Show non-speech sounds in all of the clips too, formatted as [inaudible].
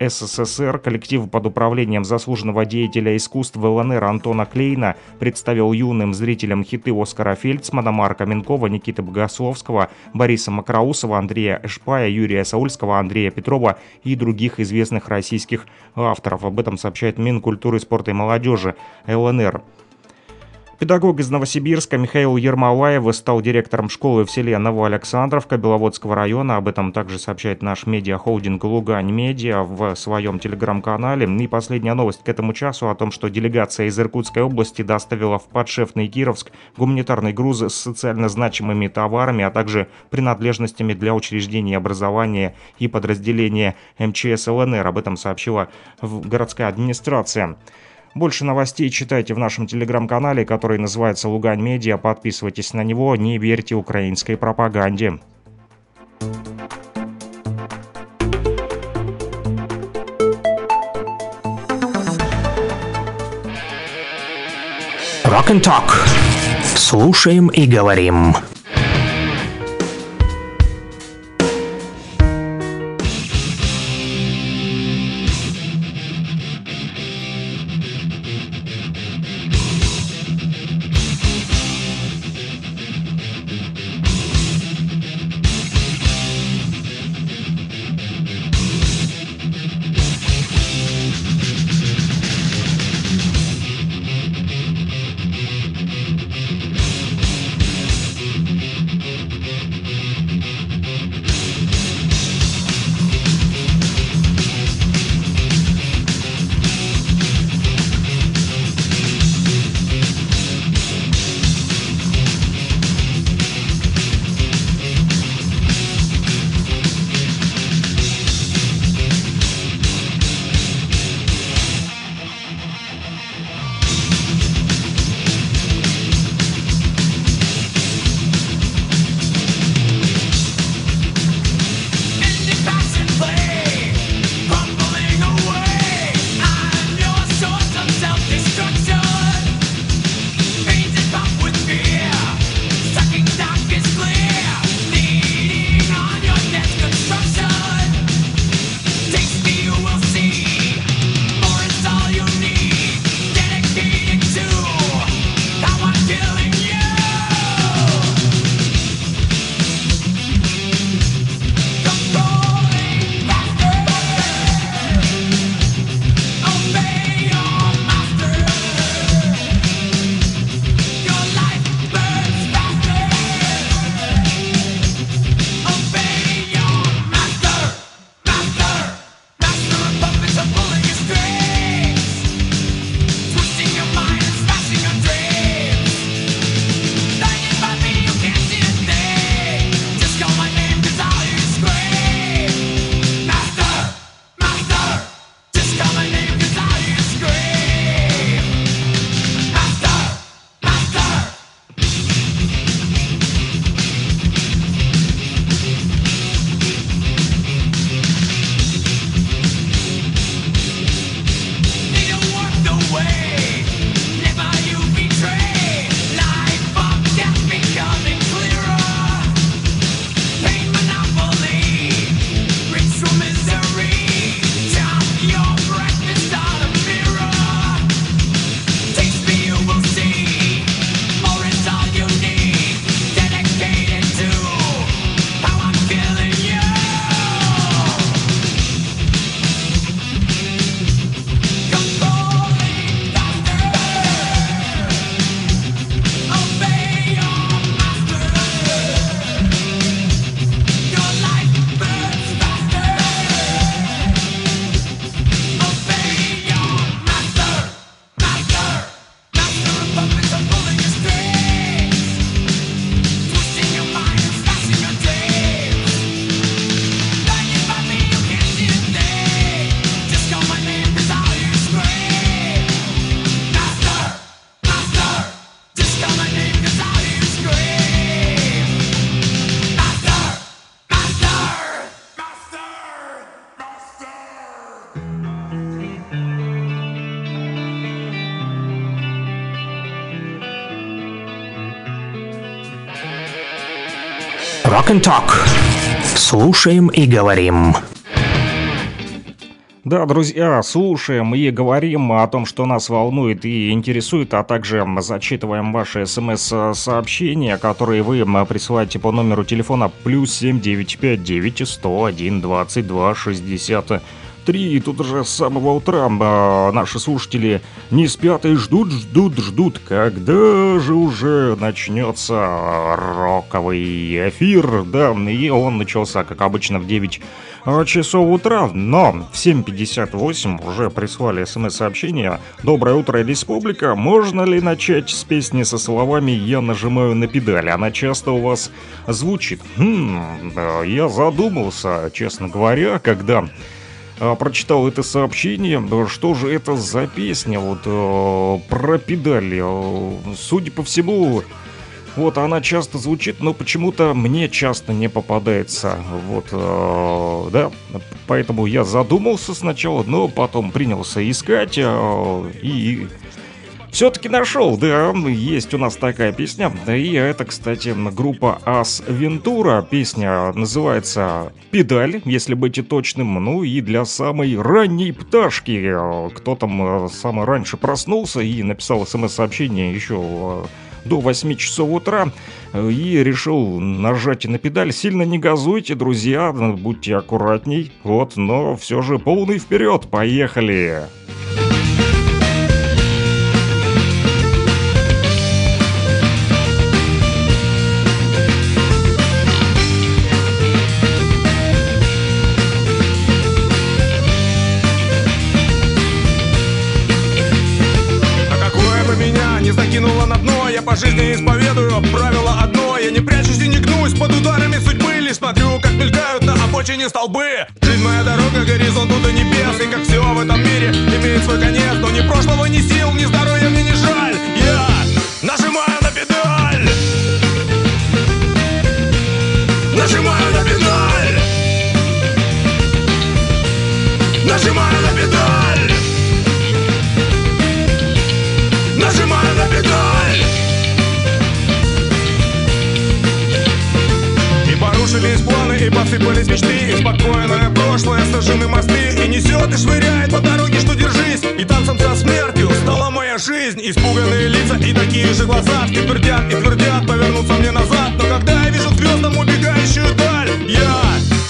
СССР коллектив под управлением заслуженного деятеля искусств ЛНР Антона Клейна представил юным зрителям хиты Оскара Фельдсмана, Марка Минкова, Никиты Богословского, Бориса Макроусова, Андрея Эшпая, Юрия Саульского, Андрея Петрова и других известных российских авторов. Об этом сообщает Минкультуры, спорта и молодежи ЛНР. Педагог из Новосибирска Михаил Ермолаев стал директором школы в селе Новоалександровка Беловодского района. Об этом также сообщает наш медиахолдинг «Лугань Медиа» в своем телеграм-канале. И последняя новость к этому часу о том, что делегация из Иркутской области доставила в подшефный Кировск гуманитарный груз с социально значимыми товарами, а также принадлежностями для учреждений образования и подразделения МЧС ЛНР. Об этом сообщила городская администрация. Больше новостей читайте в нашем телеграм-канале, который называется «Лугань Медиа». Подписывайтесь на него, не верьте украинской пропаганде. Rock and Talk. Слушаем и говорим. And Talk. Слушаем и говорим. Да, друзья, слушаем и говорим о том, что нас волнует и интересует, а также зачитываем ваши смс-сообщения, которые вы присылаете по номеру телефона плюс 7959 101 22 60 три, и тут уже с самого утра а, наши слушатели не спят и ждут, ждут, ждут, когда же уже начнется роковый эфир, да, и он начался, как обычно, в 9 а, часов утра, но в 7.58 уже прислали смс-сообщение «Доброе утро, республика, можно ли начать с песни со словами «Я нажимаю на педаль»? Она часто у вас звучит». Хм, я задумался, честно говоря, когда прочитал это сообщение, что же это за песня вот э, про педали. Э, судя по всему, вот она часто звучит, но почему-то мне часто не попадается. Вот, э, да, поэтому я задумался сначала, но потом принялся искать и все-таки нашел, да, есть у нас такая песня. И это, кстати, группа Ас Вентура. Песня называется «Педаль», если быть точным. Ну и для самой ранней пташки. Кто там э, самый раньше проснулся и написал смс-сообщение еще э, до 8 часов утра э, и решил нажать на педаль. Сильно не газуйте, друзья, будьте аккуратней. Вот, но все же полный вперед, поехали! по обочине столбы. Жизнь моя дорога, горизонту до небес И как все в этом мире имеет свой конец. Но ни прошлого, ни сил, ни здоровья посыпались мечты. И спокойное прошлое сожжены мосты. И несет и швыряет по дороге, что держись. И танцем со смертью стала моя жизнь. Испуганные лица и такие же глаза. Твердят и твердят повернуться мне назад. Но когда я вижу звездам убегающую даль Я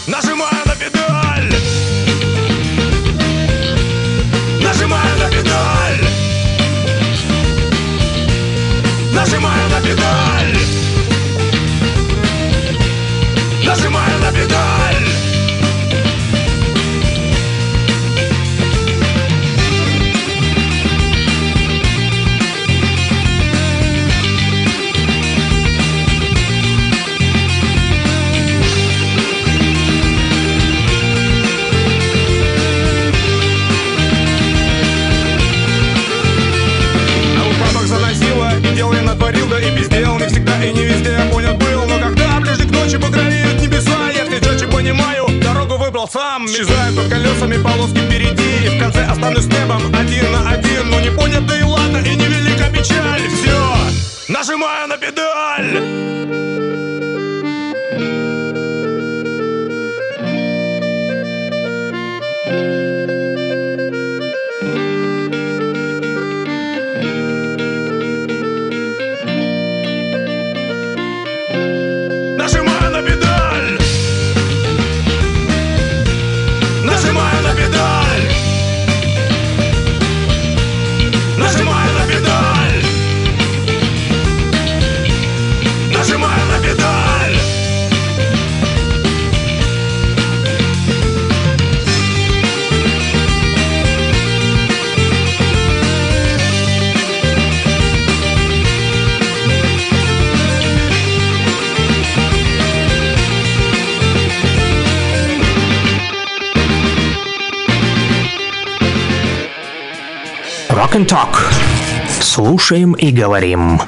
нажимаю на педаль. Нажимаю на педаль. Нажимаю на педаль сам Исчезают под колесами полоски впереди. И в конце останусь с небом один на один. Но не понят, да и ладно, и невелика печаль. Все, нажимаю на педаль Слушаем и говорим.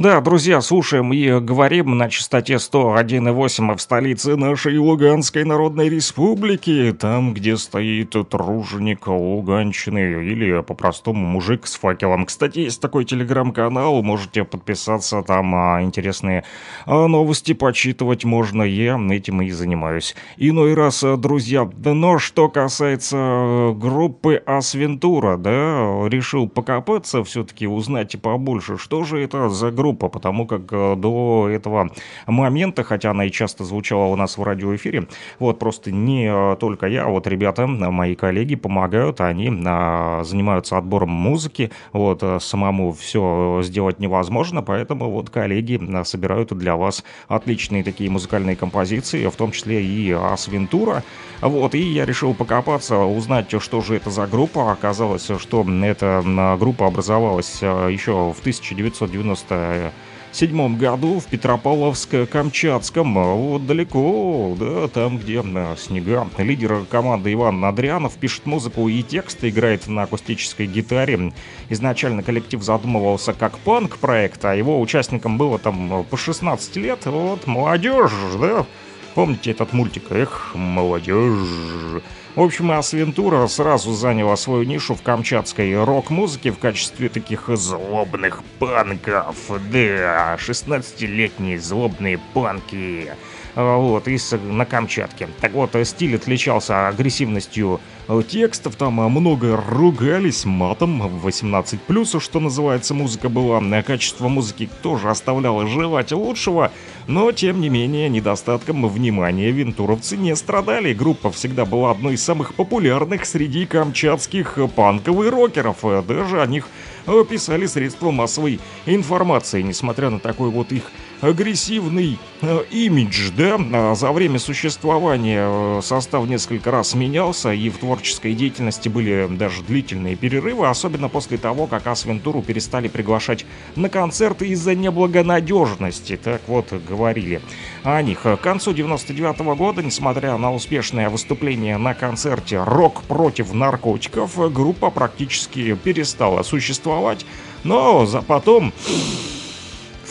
Да, друзья, слушаем и говорим на частоте 101,8 в столице нашей Луганской Народной Республики, там, где стоит труженик Луганщины, или по-простому мужик с факелом. Кстати, есть такой телеграм-канал, можете подписаться, там а, интересные а, новости почитывать можно, я этим и занимаюсь. Иной раз, друзья, но что касается группы Асвентура, да, решил покопаться, все-таки узнать побольше, что же это за группа, группа, потому как э, до этого момента, хотя она и часто звучала у нас в радиоэфире, вот просто не э, только я, а вот ребята, мои коллеги помогают, они а, занимаются отбором музыки, вот э, самому все сделать невозможно, поэтому вот коллеги собирают для вас отличные такие музыкальные композиции, в том числе и Асвентура, вот, и я решил покопаться, узнать, что же это за группа. Оказалось, что эта группа образовалась еще в 1990 седьмом году в Петропавловск-Камчатском, вот далеко, да, там, где на снега. Лидер команды Иван Надрянов пишет музыку и тексты, играет на акустической гитаре. Изначально коллектив задумывался как панк-проект, а его участникам было там по 16 лет, вот, молодежь, да, Помните этот мультик? Эх, молодежь. В общем, Асвентура сразу заняла свою нишу в камчатской рок-музыке в качестве таких злобных панков. Да, 16-летние злобные панки. Вот, из, на Камчатке. Так вот, стиль отличался агрессивностью текстов, там много ругались матом, 18+, что называется, музыка была. Качество музыки тоже оставляло желать лучшего, но, тем не менее, недостатком внимания вентуровцы не страдали. Группа всегда была одной из самых популярных среди камчатских панковых рокеров. Даже о них писали средства массовой информации, несмотря на такой вот их агрессивный э, имидж, да, а за время существования э, состав несколько раз менялся, и в творческой деятельности были даже длительные перерывы, особенно после того, как Асвентуру перестали приглашать на концерты из-за неблагонадежности, так вот говорили о них. К концу 99 -го года, несмотря на успешное выступление на концерте «Рок против наркотиков», группа практически перестала существовать, но за потом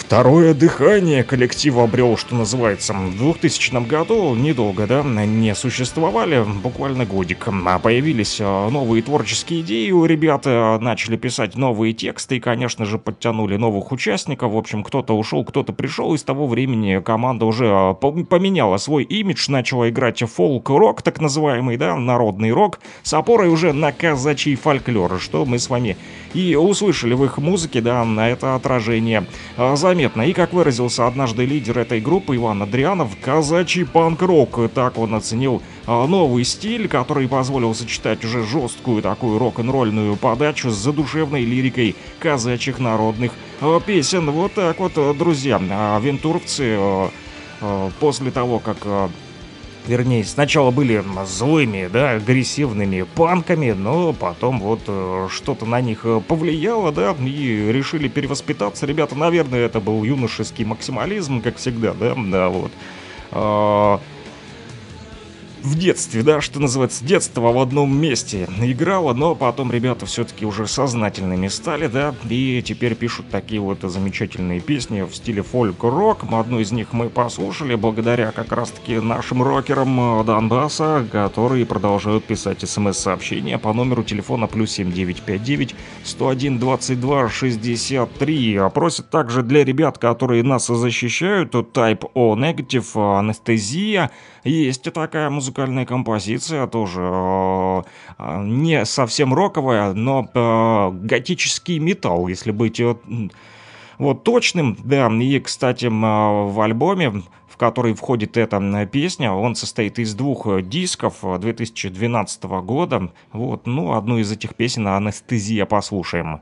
Второе дыхание коллектив обрел, что называется. В 2000 году недолго, да, не существовали, буквально годик. А появились э, новые творческие идеи у ребят, э, начали писать новые тексты и, конечно же, подтянули новых участников. В общем, кто-то ушел, кто-то пришел, и с того времени команда уже э, поменяла свой имидж, начала играть фолк-рок, так называемый, да, народный рок, с опорой уже на казачий фольклор, что мы с вами и услышали в их музыке, да, на это отражение. Заметно заметно. И, как выразился однажды лидер этой группы Иван Адрианов, казачий панк-рок. Так он оценил а, новый стиль, который позволил сочетать уже жесткую такую рок-н-ролльную подачу с задушевной лирикой казачьих народных а, песен. Вот так вот, друзья, а, вентуровцы после того, как вернее, сначала были злыми, да, агрессивными панками, но потом вот э, что-то на них э, повлияло, да, и решили перевоспитаться. Ребята, наверное, это был юношеский максимализм, как всегда, да, да, вот. А, в детстве, да, что называется, детство в одном месте играло, но потом ребята все-таки уже сознательными стали, да, и теперь пишут такие вот замечательные песни в стиле фольк-рок. Одну из них мы послушали благодаря как раз-таки нашим рокерам Донбасса, которые продолжают писать смс-сообщения по номеру телефона плюс 7959 101 22 63. Просят также для ребят, которые нас защищают, Type O Negative, анестезия, есть такая музыкальная композиция, тоже э, э, не совсем роковая, но э, готический металл, если быть вот точным, да, и, кстати, в альбоме, в который входит эта песня, он состоит из двух дисков 2012 года, вот, ну, одну из этих песен «Анестезия» послушаем.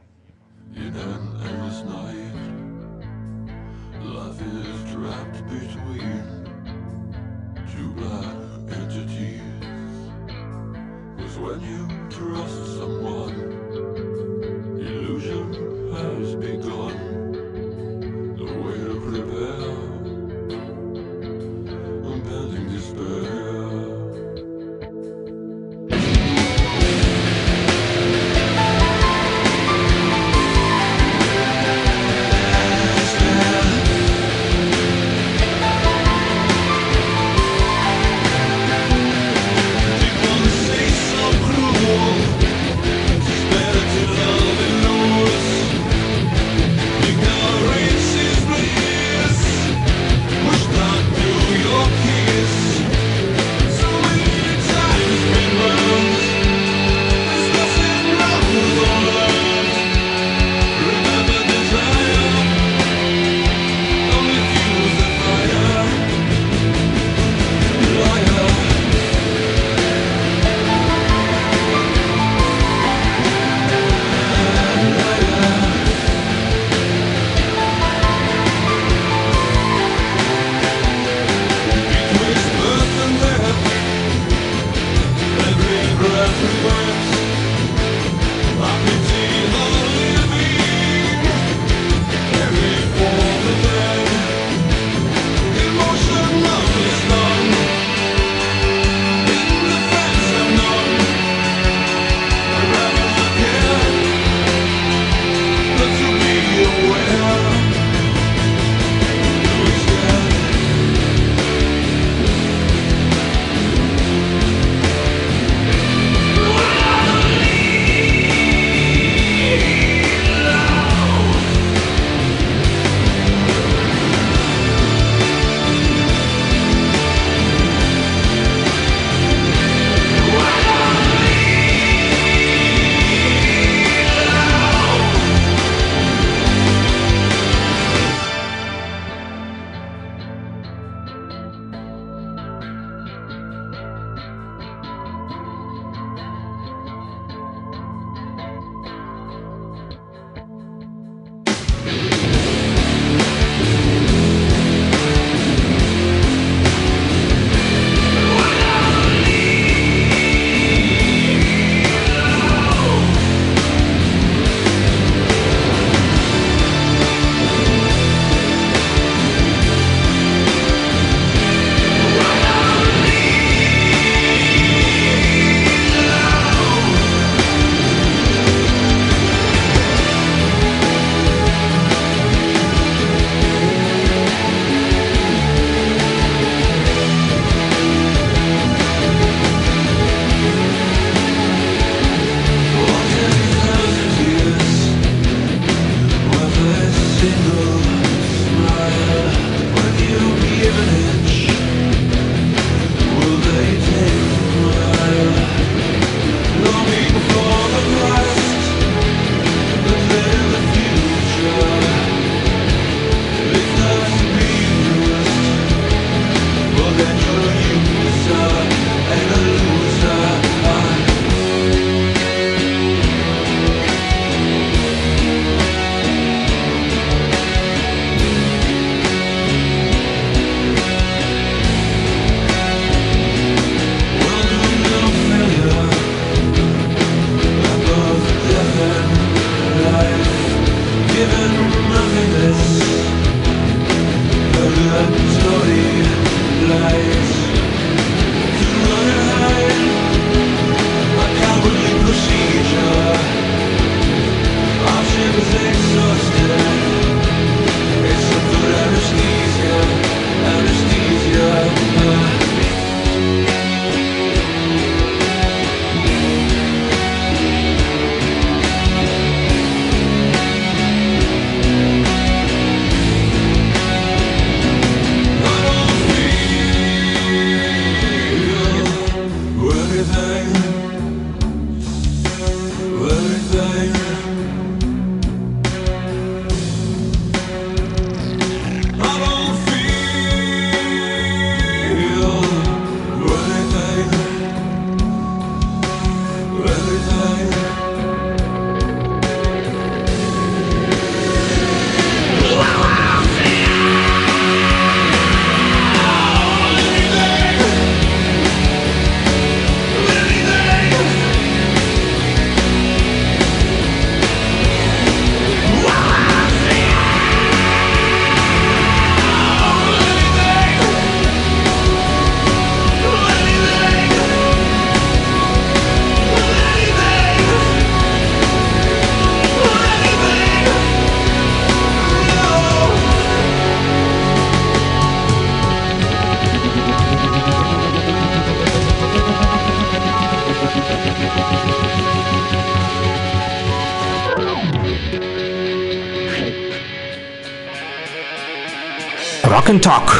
Rock and Talk.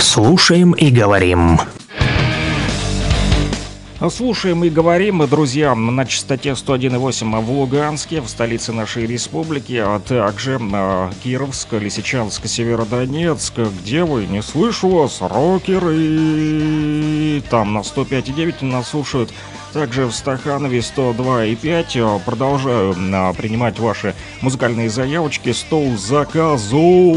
Слушаем и говорим. Слушаем и говорим, друзья, на частоте 101,8 в Луганске, в столице нашей республики, а также э, Кировск, Лисичанск, Северодонецк. Где вы? Не слышу вас, рокеры! Там на 105,9 нас слушают. Также в Стаханове 102,5. Продолжаю э, принимать ваши музыкальные заявочки. Стол заказов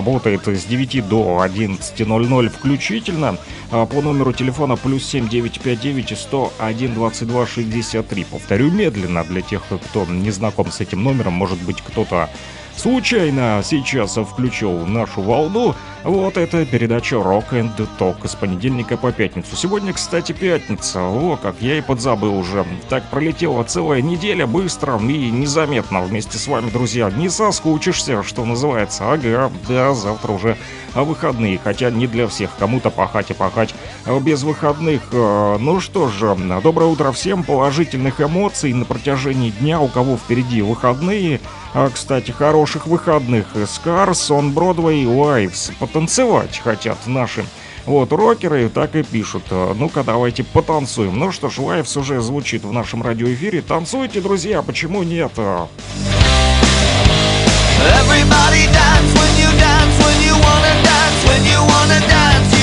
работает с 9 до 11.00 включительно. А по номеру телефона плюс 7959 101 22 63. Повторю медленно для тех, кто не знаком с этим номером. Может быть, кто-то случайно сейчас включил нашу волну. Вот это передача Rock and Talk с понедельника по пятницу. Сегодня, кстати, пятница. О, как я и подзабыл уже. Так пролетела целая неделя быстро и незаметно вместе с вами, друзья. Не соскучишься, что называется. Ага, да, завтра уже выходные. Хотя не для всех. Кому-то пахать и пахать без выходных. Э, ну что же, доброе утро всем. Положительных эмоций на протяжении дня. У кого впереди выходные. А, кстати, хороших выходных. Scars on Broadway Wives потанцевать хотят наши вот, рокеры так и пишут. Ну-ка, давайте потанцуем. Ну что ж, Лайвс уже звучит в нашем радиоэфире. Танцуйте, друзья, почему нет? Everybody dance when you dance, when you wanna dance, when you wanna dance,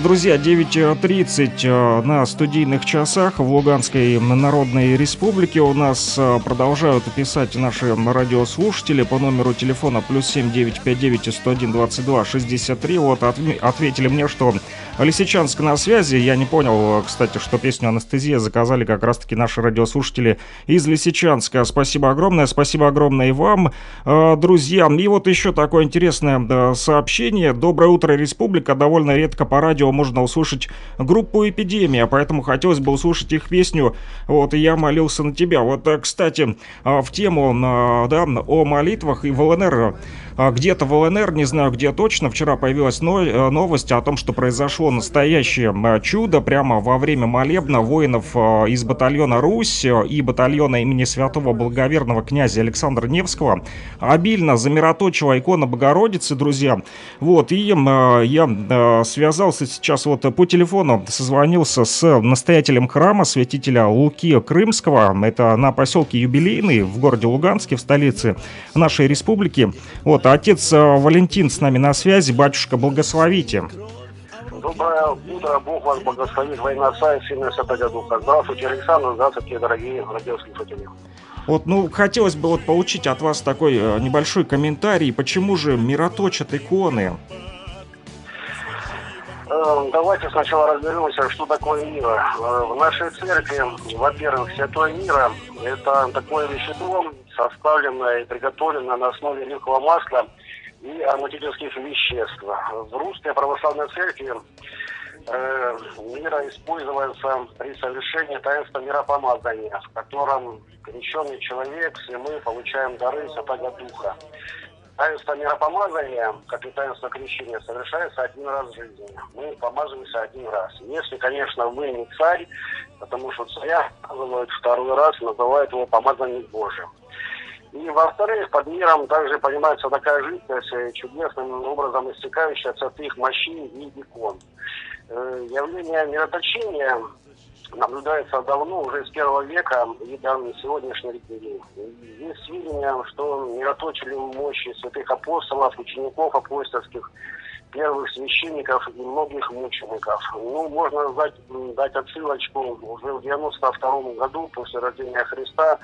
Ж, друзья, 9.30 э, на студийных часах в Луганской Народной Республике. У нас э, продолжают писать наши радиослушатели по номеру телефона плюс 7959 101 22 63. Вот ответили мне, что Лисичанск на связи. Я не понял, кстати, что песню «Анестезия» заказали как раз-таки наши радиослушатели из Лисичанска. Спасибо огромное, спасибо огромное и вам, э, друзья. И вот еще такое интересное сообщение. Доброе утро, Республика. Довольно редко по радио можно услышать группу «Эпидемия», поэтому хотелось бы услышать их песню. Вот, я молился на тебя. Вот, э, кстати, э, в тему да, о молитвах и в ЛНР где-то в ЛНР, не знаю где точно, вчера появилась э, новость о том, что произошло настоящее э, чудо прямо во время молебна воинов э, из батальона «Русь» и батальона имени святого благоверного князя Александра Невского. Обильно замироточила икона Богородицы, друзья. Вот, и я связался сейчас вот по телефону, созвонился с настоятелем храма святителя Луки Крымского. Это на поселке Юбилейный в городе Луганске, в столице нашей республики. Вот, Отец э, Валентин с нами на связи. Батюшка, благословите. Доброе утро, Бог вас благословит во имя Отца и Сына Святого Духа. Здравствуйте, Александр, здравствуйте, дорогие радиослушатели. Вот, ну, хотелось бы вот получить от вас такой э, небольшой комментарий, почему же мироточат иконы? Эм, давайте сначала разберемся, что такое мира. Э, в нашей церкви, во-первых, святое мира – это такое вещество, составленная и приготовленная на основе оливкового масла и ароматических веществ. В русской православной церкви э, мира используется при совершении таинства миропомазания, в котором крещенный человек, все мы получаем дары Святого Духа. Таинство миропомазания, как и таинство крещения, совершается один раз в жизни. Мы помазываемся один раз. Если, конечно, вы не царь, потому что царя помазывают второй раз, называют его помазанием Божьим. И во-вторых, под миром также понимается такая жидкость, э, чудесным образом истекающая от святых мощей и икон. Э, явление мироточения наблюдается давно, уже с первого века и до сегодняшних дней. Есть сведения, что мироточили мощи святых апостолов, учеников апостольских, первых священников и многих мучеников. Ну, можно дать, дать отсылочку уже в 92 году после рождения Христа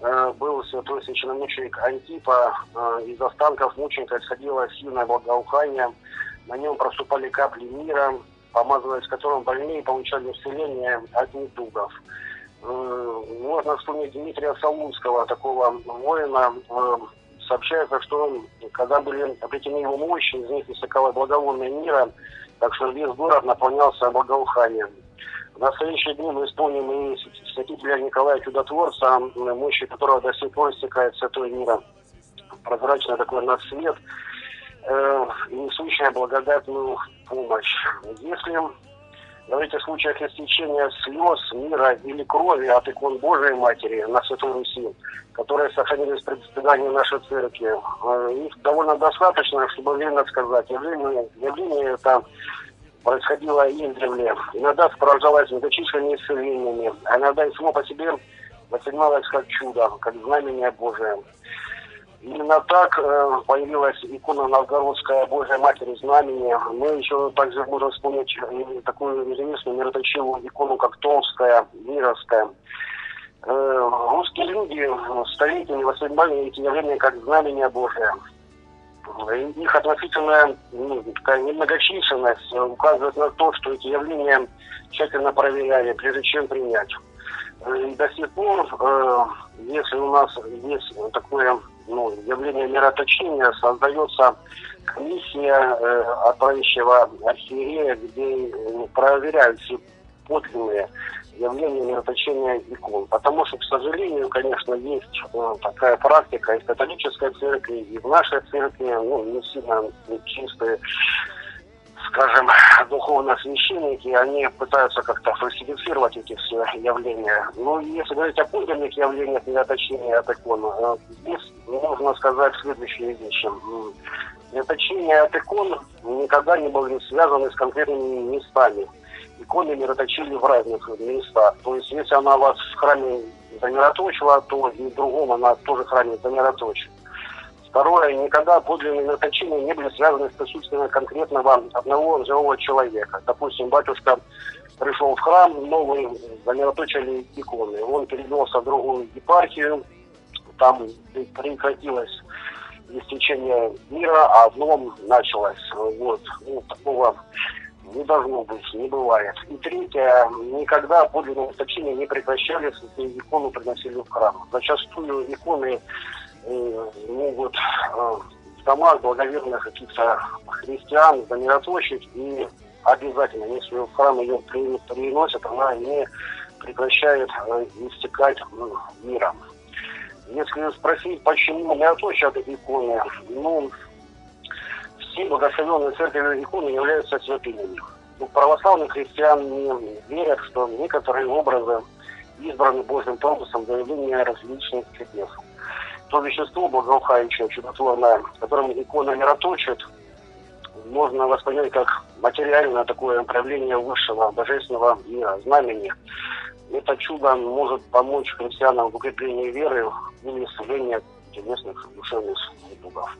Э, был святой священномученик Антипа. Э, из останков мученика исходило сильное благоухание. На нем проступали капли мира, помазываясь которым больные получали исцеление от недугов. Э, можно вспомнить Дмитрия Солунского, такого воина. Сообщается, что когда были обретены его мощи, из них истекало благовонное мира, так что весь город наполнялся благоуханием. В настоящие дни мы исполним и святителя Николая Чудотворца, мощи которого до сих пор истекает святой мира. Прозрачный такой надсвет, э, несущая благодатную помощь. Если говорить о случаях истечения слез, мира или крови от икон Божией Матери на Святой Руси, которые сохранились при председании нашей церкви, э, их довольно достаточно, чтобы верно сказать. Явление, явление это происходило издревле. Иногда сопровождалось многочисленными исцелениями, а иногда и само по себе воспринималось как чудо, как знамение Божие. Именно так э, появилась икона Новгородская Божья Матери Знамени. Мы еще также можем вспомнить э, такую известную мироточивую икону, как Томская, Мировская. Э, русские люди столетиями воспринимали эти явления как знамение Божие. Их относительная ну, такая немногочисленность указывает на то, что эти явления тщательно проверяли, прежде чем принять. И до сих пор, если у нас есть такое ну, явление мироточения, создается комиссия э, от архиерея, где ну, проверяют все подлинные явление мироточения икон. Потому что, к сожалению, конечно, есть э, такая практика и в католической церкви, и в нашей церкви, ну, не сильно чистые, скажем, духовные священники, они пытаются как-то фальсифицировать эти все явления. Ну, если говорить о подлинных явлениях мироточения от икон, э, здесь можно сказать следующие вещи. Мироточение от икон никогда не были связаны с конкретными местами иконы мироточили в разных местах. То есть, если она вас в храме замироточила, то и в другом она тоже храме замироточит. Второе, никогда подлинные назначения не были связаны с присутствием конкретного одного живого человека. Допустим, батюшка пришел в храм, новый, замироточили иконы. Он перевелся в другую епархию, там прекратилось истечение мира, а в новом началось. Вот. Ну, такого не должно быть, не бывает. И третье, никогда подлинные источения не прекращались, если икону приносили в храм. Зачастую иконы могут э, в домах благоверных каких-то христиан замироточить и обязательно, если в храм ее приносят, она не прекращает э, истекать ну, миром. Если спросить, почему не оточат иконы, ну, все благословенные церковью иконы являются святынями. Ну, православные христиане верят, что некоторые образы избраны Божьим промыслом для явления различных чудес. То вещество благоухающее, чудотворное, которым икона мироточит, можно воспринять как материальное такое проявление высшего божественного мира, знамени. Это чудо может помочь христианам в укреплении веры и исцелении телесных душевных недугов.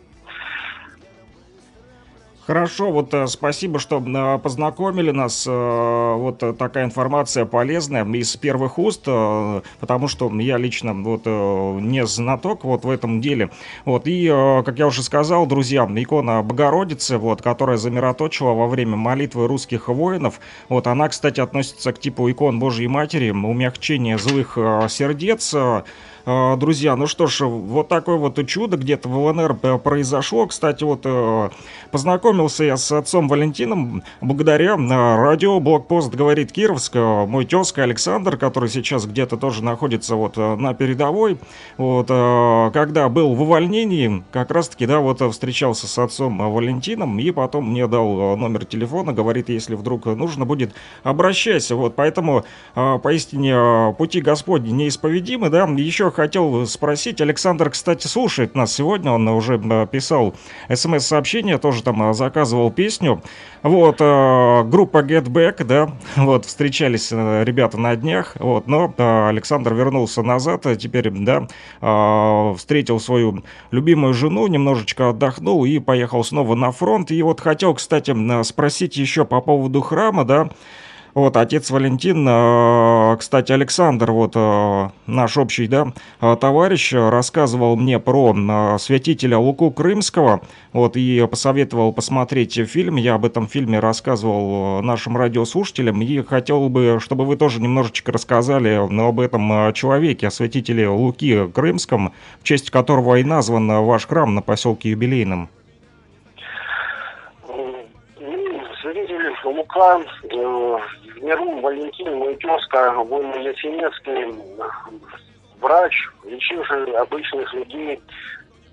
Хорошо, вот э, спасибо, что э, познакомили нас. Э, вот такая информация полезная из первых уст, потому что я лично вот не знаток вот в этом деле. Вот и, как я уже сказал, друзья, икона Богородицы, вот, которая замироточила во время молитвы русских воинов, вот она, кстати, относится к типу икон Божьей Матери, умягчение злых сердец, друзья, ну что ж, вот такое вот чудо где-то в ЛНР э, произошло. Кстати, вот э, познакомился я с отцом Валентином благодаря э, радио «Блокпост говорит Кировск». Мой тезка Александр, который сейчас где-то тоже находится вот на передовой. Вот, когда был в увольнении, как раз-таки, да, вот встречался с отцом Валентином и потом мне дал номер телефона, говорит, если вдруг нужно будет, обращайся. Вот, поэтому поистине пути Господни неисповедимы, да. Еще хотел спросить. Александр, кстати, слушает нас сегодня. Он уже э, писал смс-сообщение, тоже там э, заказывал песню. Вот, э, группа Get Back, да, [laughs] вот, встречались ребята на днях, вот, но Александр вернулся назад, теперь, да, встретил свою любимую жену, немножечко отдохнул и поехал снова на фронт. И вот хотел, кстати, спросить еще по поводу храма, да, вот, отец Валентин, э, кстати, Александр, вот э, наш общий, да, э, товарищ, рассказывал мне про святителя Луку Крымского, вот, и посоветовал посмотреть фильм. Я об этом фильме рассказывал нашим радиослушателям, и хотел бы, чтобы вы тоже немножечко рассказали об этом человеке, о святителе Луки Крымском, в честь которого и назван ваш храм на поселке Юбилейном. Святитель Лука Мирун Валентин, мой тезка, воин Ясенецкий, врач, лечивший обычных людей,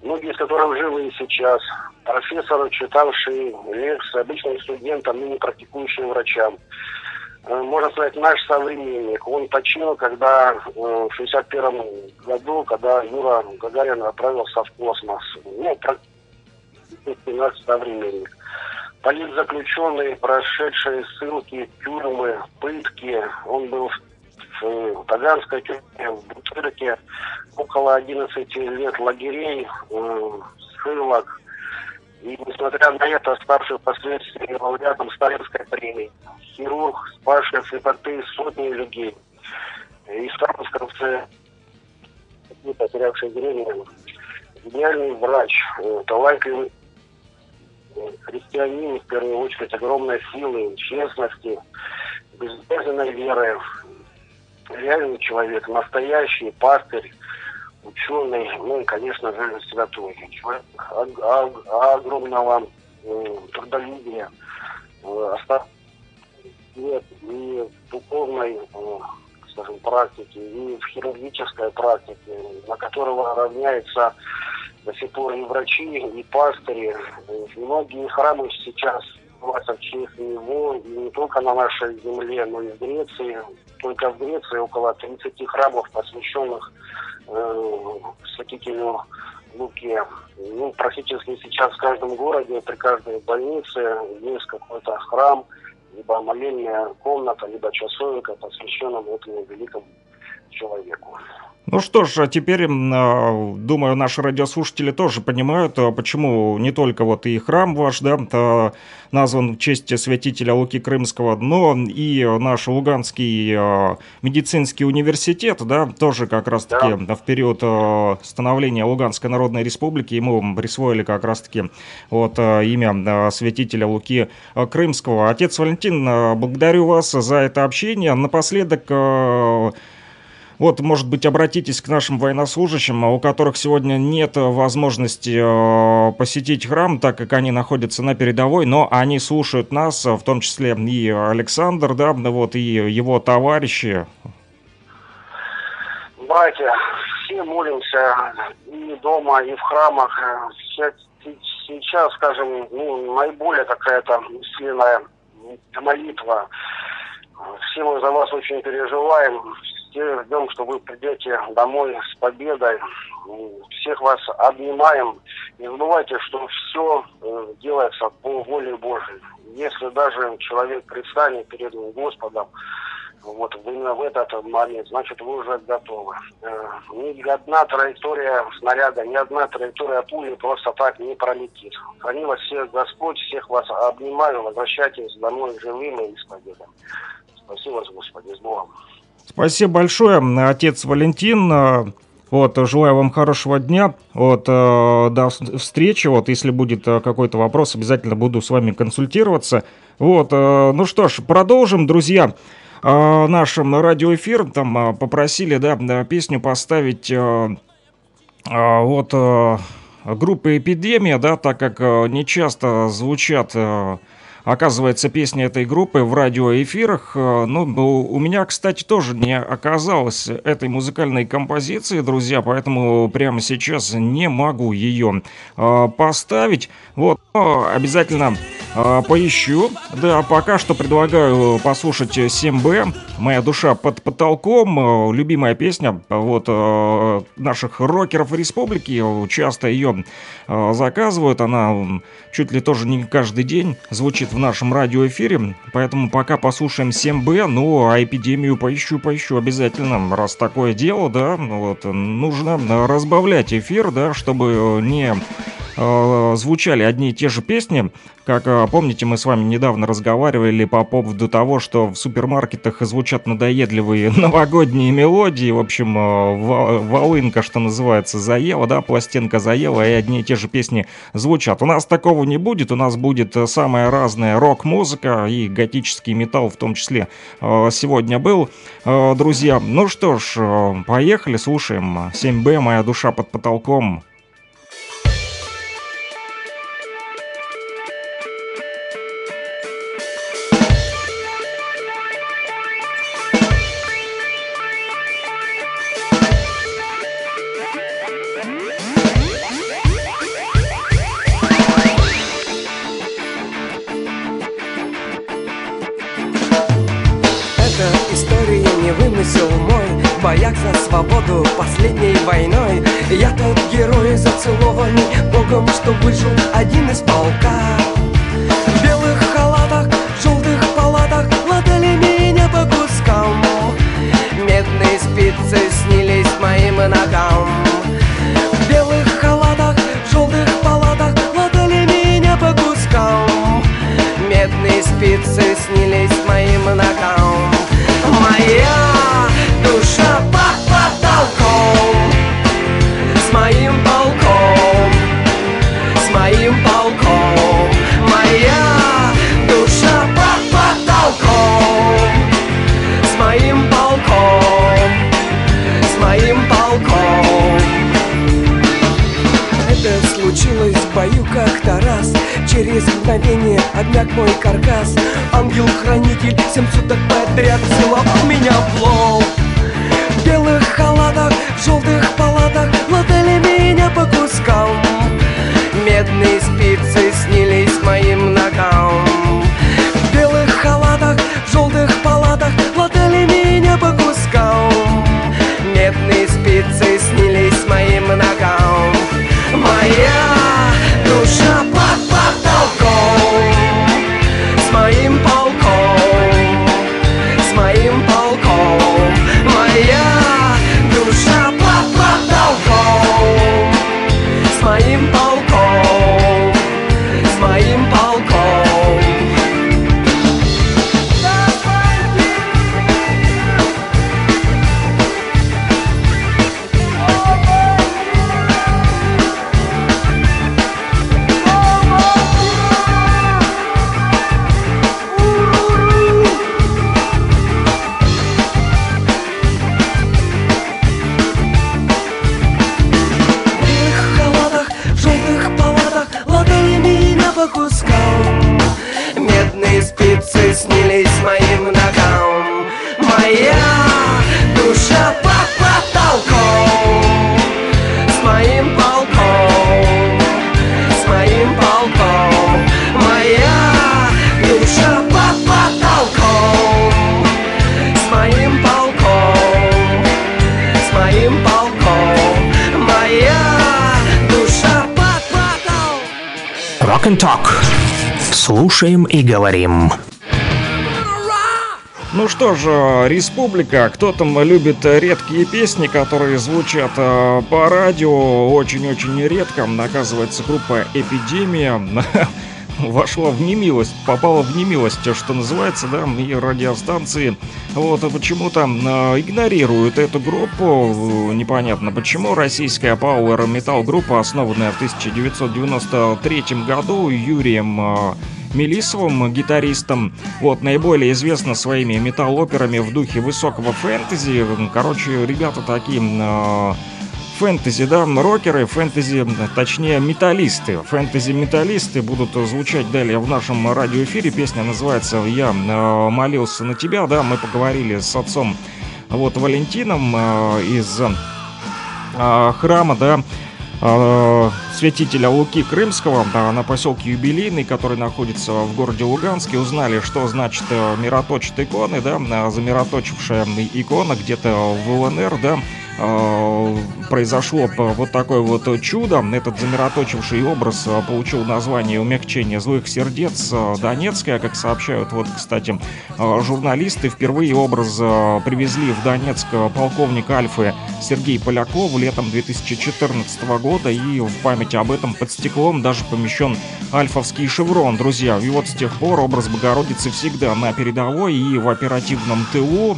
многие из которых живы и сейчас, профессор, читавший лекции обычным студентам, ныне практикующим врачам. Э, можно сказать, наш современник. Он почил, когда э, в 61 году, когда Юра Гагарин отправился в космос. Ну, практически наш современник политзаключенный, прошедший ссылки, тюрьмы, пытки. Он был в Таганской тюрьме, в Бутырке, около 11 лет лагерей, э, ссылок. И несмотря на это, ставший впоследствии лауреатом Сталинской премии, хирург, спасший слепоты сотни людей, и статусковцы, потерявшие зрение, гениальный врач, э, талантливый христианин, в первую очередь, огромной силы, честности, безбожной веры. Реальный человек, настоящий пастырь, ученый, ну и, конечно же, святой. Человек огромного трудолюбия, э, нет и духовной, э, скажем, практики, и в хирургической практике, на которого равняется до сих пор и врачи, и пастыри. Многие храмы сейчас в честь него, и не только на нашей земле, но и в Греции. Только в Греции около 30 храмов, посвященных э, святителю Луке. Ну, практически сейчас в каждом городе, при каждой больнице есть какой-то храм, либо молельная комната, либо часовенка, посвященная этому великому человеку. Ну что ж, а теперь, а, думаю, наши радиослушатели тоже понимают, а, почему не только вот и храм ваш, да, назван в честь святителя Луки Крымского, но и наш Луганский медицинский университет, да, тоже как раз-таки да. в период становления Луганской Народной Республики ему присвоили как раз-таки вот имя святителя Луки Крымского. Отец Валентин, благодарю вас за это общение. Напоследок вот, может быть, обратитесь к нашим военнослужащим, у которых сегодня нет возможности э, посетить храм, так как они находятся на передовой, но они слушают нас, в том числе и Александр, да, вот, и его товарищи. Братья, все молимся и дома, и в храмах. Сейчас, скажем, ну, наиболее какая-то мысленная молитва. Все мы за вас очень переживаем, все ждем, что вы придете домой с победой. Всех вас обнимаем. Не забывайте, что все э, делается по воле Божьей. Если даже человек предстанет перед Господом, вот именно в этот момент, значит, вы уже готовы. Э, ни одна траектория снаряда, ни одна траектория пули просто так не пролетит. Храни вас всех Господь, всех вас обнимаю, возвращайтесь домой живыми и с победой. Спасибо Господи, с Богом. Спасибо большое, отец Валентин. Вот, желаю вам хорошего дня. Вот, э, до встречи. Вот, если будет э, какой-то вопрос, обязательно буду с вами консультироваться. Вот, э, ну что ж, продолжим, друзья. Наш радиоэфир, там попросили, да, песню поставить вот группы «Эпидемия», да, так как не часто звучат оказывается, песни этой группы в радиоэфирах. Э, ну, у меня, кстати, тоже не оказалось этой музыкальной композиции, друзья, поэтому прямо сейчас не могу ее э, поставить. Вот, но обязательно э, поищу. Да, пока что предлагаю послушать 7Б «Моя душа под потолком». Любимая песня вот наших рокеров республики. Часто ее заказывают. Она чуть ли тоже не каждый день звучит в нашем радиоэфире, поэтому пока послушаем 7Б, ну, а эпидемию поищу, поищу обязательно, раз такое дело, да, вот, нужно разбавлять эфир, да, чтобы не э, звучали одни и те же песни, как э, помните, мы с вами недавно разговаривали по поводу того, что в супермаркетах звучат надоедливые [laughs] новогодние мелодии. В общем, э, волынка, что называется, заела, да, пластинка заела, и одни и те же песни звучат. У нас такого не будет, у нас будет э, самая разная рок-музыка и готический металл в том числе сегодня был. Друзья, ну что ж, поехали, слушаем 7Б «Моя душа под потолком». And Talk. Слушаем и говорим. Ну что же, республика, кто там любит редкие песни, которые звучат э, по радио очень-очень редко. Оказывается, группа Эпидемия [laughs] вошла в немилость, попала в немилость, что называется, да, и радиостанции вот почему-то э, игнорируют эту группу, непонятно почему. Российская Power Metal группа, основанная в 1993 году Юрием э, Мелисовым, гитаристом. Вот, наиболее известна своими метал-операми в духе высокого фэнтези. Короче, ребята такие э, фэнтези, да, рокеры, фэнтези, точнее, металлисты. Фэнтези-металлисты будут звучать далее в нашем радиоэфире. Песня называется «Я э, молился на тебя», да, мы поговорили с отцом, вот, Валентином э, из э, храма, да, святителя Луки Крымского да, на поселке Юбилейный, который находится в городе Луганске, узнали, что значит мироточит иконы, да, э, замироточившая икона где-то в ЛНР, да, произошло п- вот такое вот чудо. Этот замироточивший образ э, получил название «Умягчение злых сердец э, Донецкая», как сообщают, вот, кстати, э, журналисты. Впервые образ э, привезли в Донецк э, полковник Альфы Сергей Поляков летом 2014 года, и в память об этом под стеклом даже помещен альфовский шеврон, друзья. И вот с тех пор образ Богородицы всегда на передовой и в оперативном ТУ.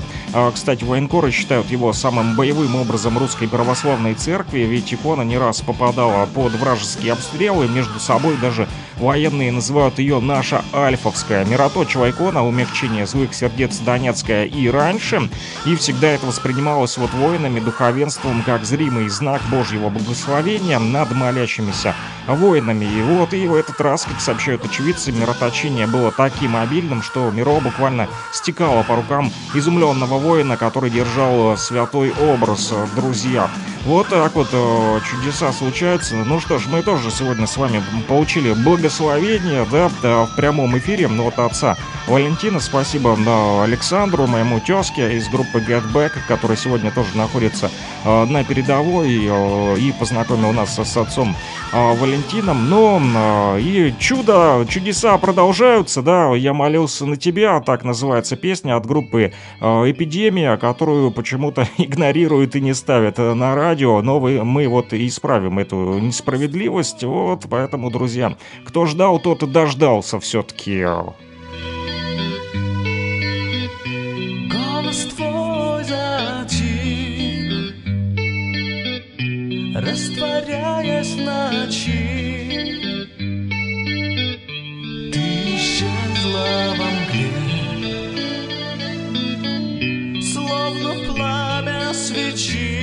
Кстати, военкоры считают его самым боевым образом русской православной церкви, ведь икона не раз попадала под вражеские обстрелы, между собой даже военные называют ее «наша альфовская». Мироточивая икона, умягчение злых сердец Донецкая и раньше, и всегда это воспринималось вот воинами, духовенством, как зримый знак Божьего благословения над молящимися воинами. И вот и в этот раз, как сообщают очевидцы, мироточение было таким обильным, что Миро буквально стекало по рукам изумленного воина, который держал святой образ, друзья. Вот так вот э, чудеса случаются. Ну что ж, мы тоже сегодня с вами получили благословение, да, да, в прямом эфире ну, от отца Валентина. Спасибо да, Александру, моему тезке из группы Get Back, который сегодня тоже находится э, на передовой э, и познакомил нас с отцом э, Валентином. Но э, и чудо, чудеса продолжаются, да. Я молился на тебя, так называется песня от группы э, Эпидемия, которую почему-то [laughs] игнорируют и не ставят э, на радио. Но вы, мы вот исправим эту несправедливость. Вот, поэтому, друзья, кто ждал, тот и дождался все-таки. Голос твой затих, растворяясь в ночи. Словно пламя свечи.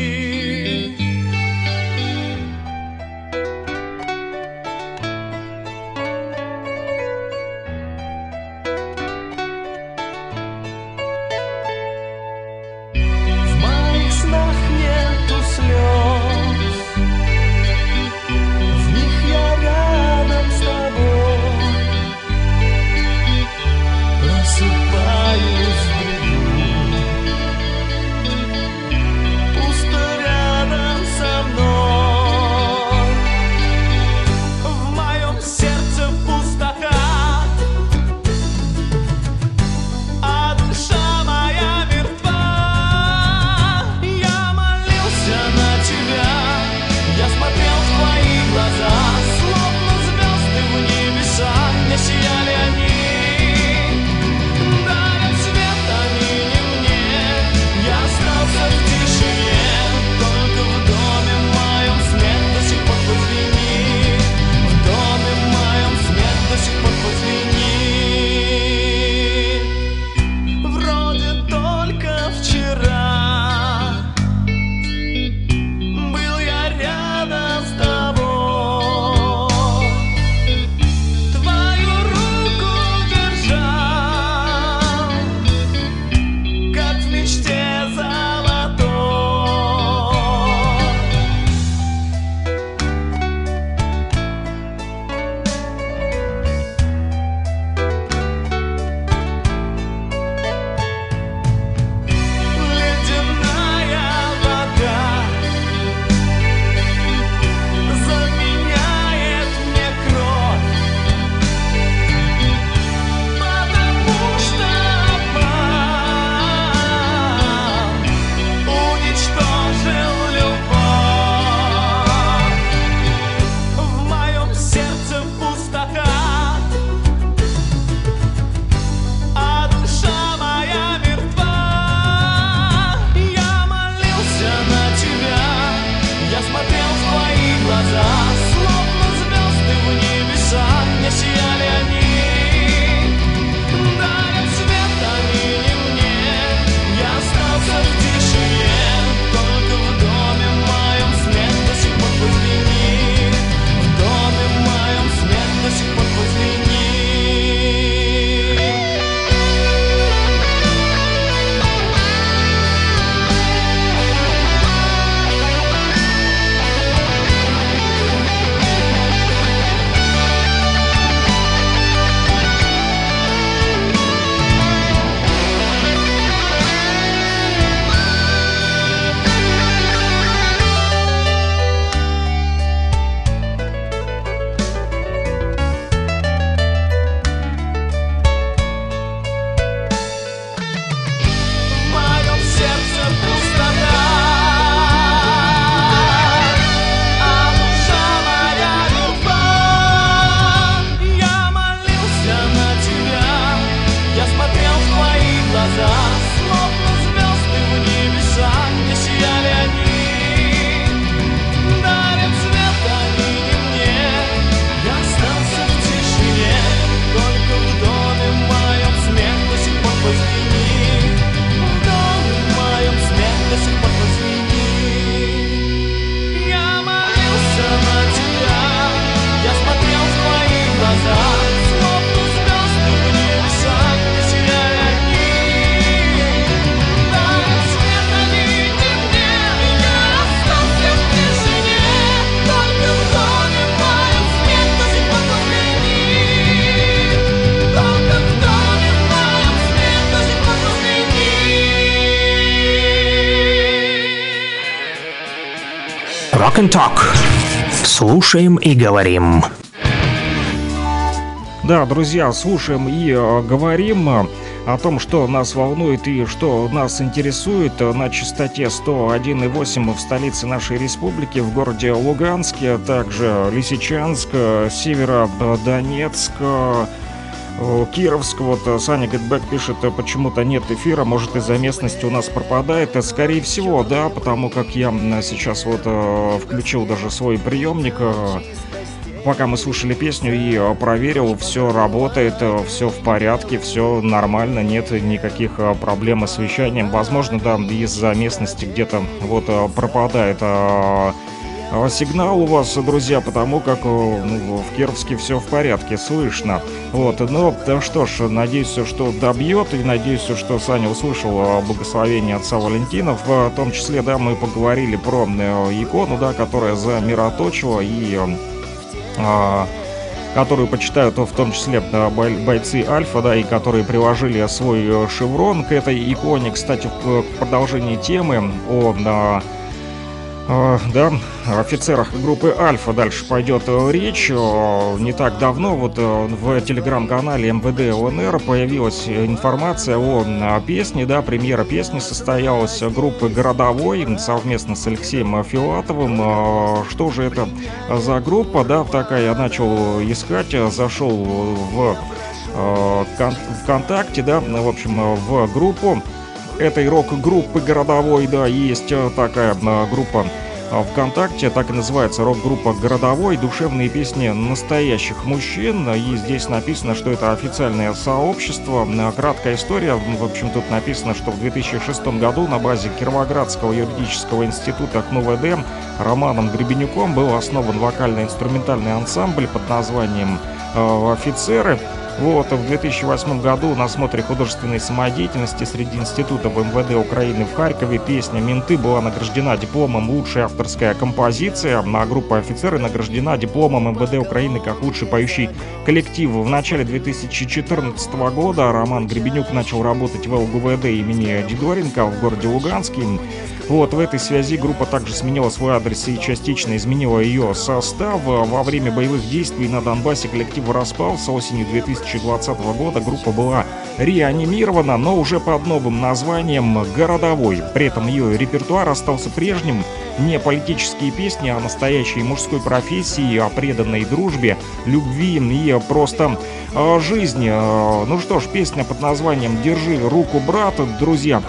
And Talk. Слушаем и говорим. Да, друзья, слушаем и э, говорим о том, что нас волнует и что нас интересует на частоте 101,8 в столице нашей республики, в городе Луганске, также Лисичанск, э, Северодонецк, Кировск, вот э, Саня Гэтбэк пишет, э, почему-то нет эфира, может из-за местности у нас пропадает. Э, Скорее всего, да, потому как я сейчас вот э, включил даже свой приемник, э, пока мы слушали песню и э, проверил, все работает, все в порядке, все нормально, нет никаких э, проблем с вещанием. Возможно, да, из-за местности где-то вот э, пропадает э, э, сигнал у вас, друзья, потому как э, ну, в Кировске все в порядке, слышно. Вот, ну, да что ж, надеюсь, что добьет, и надеюсь, что Саня услышал э, благословение отца Валентина. В том числе, да, мы поговорили про э, икону, да, которая замироточила и э, а, которую почитают в том числе а, бой- бойцы Альфа, да, и которые приложили свой э, шеврон к этой иконе. Кстати, в продолжении темы о а, а, да, офицерах группы Альфа дальше пойдет э, речь. Не так давно вот э, в телеграм-канале МВД ЛНР появилась информация о а, песне, да, премьера песни состоялась группы «Городовой» совместно с Алексеем Филатовым. Э, Что же это за группа, да, такая я начал искать, зашел в э, кон- ВКонтакте, да, в общем, в группу этой рок-группы городовой, да, есть э, такая э, группа э, ВКонтакте, так и называется рок-группа «Городовой. Душевные песни настоящих мужчин». И здесь написано, что это официальное сообщество. Краткая история. В общем, тут написано, что в 2006 году на базе Кировоградского юридического института КНУВД Романом Гребенюком был основан вокально-инструментальный ансамбль под названием «Офицеры». Вот, в 2008 году на смотре художественной самодеятельности среди институтов МВД Украины в Харькове песня «Менты» была награждена дипломом «Лучшая авторская композиция», а группа «Офицеры» награждена дипломом МВД Украины как лучший поющий коллектив. В начале 2014 года Роман Гребенюк начал работать в ЛГВД имени Дидоренко в городе Луганске. Вот, в этой связи группа также сменила свой адрес и частично изменила ее состав. Во время боевых действий на Донбассе коллектив распался. Осенью 2020 года группа была реанимирована, но уже под новым назваем «Городовой». При этом ее репертуар остался прежним. Не политические песни о настоящей мужской профессии, о преданной дружбе, любви и просто э, жизни. Э, Ну что ж, песня под названием «Держи руку брата», друзья.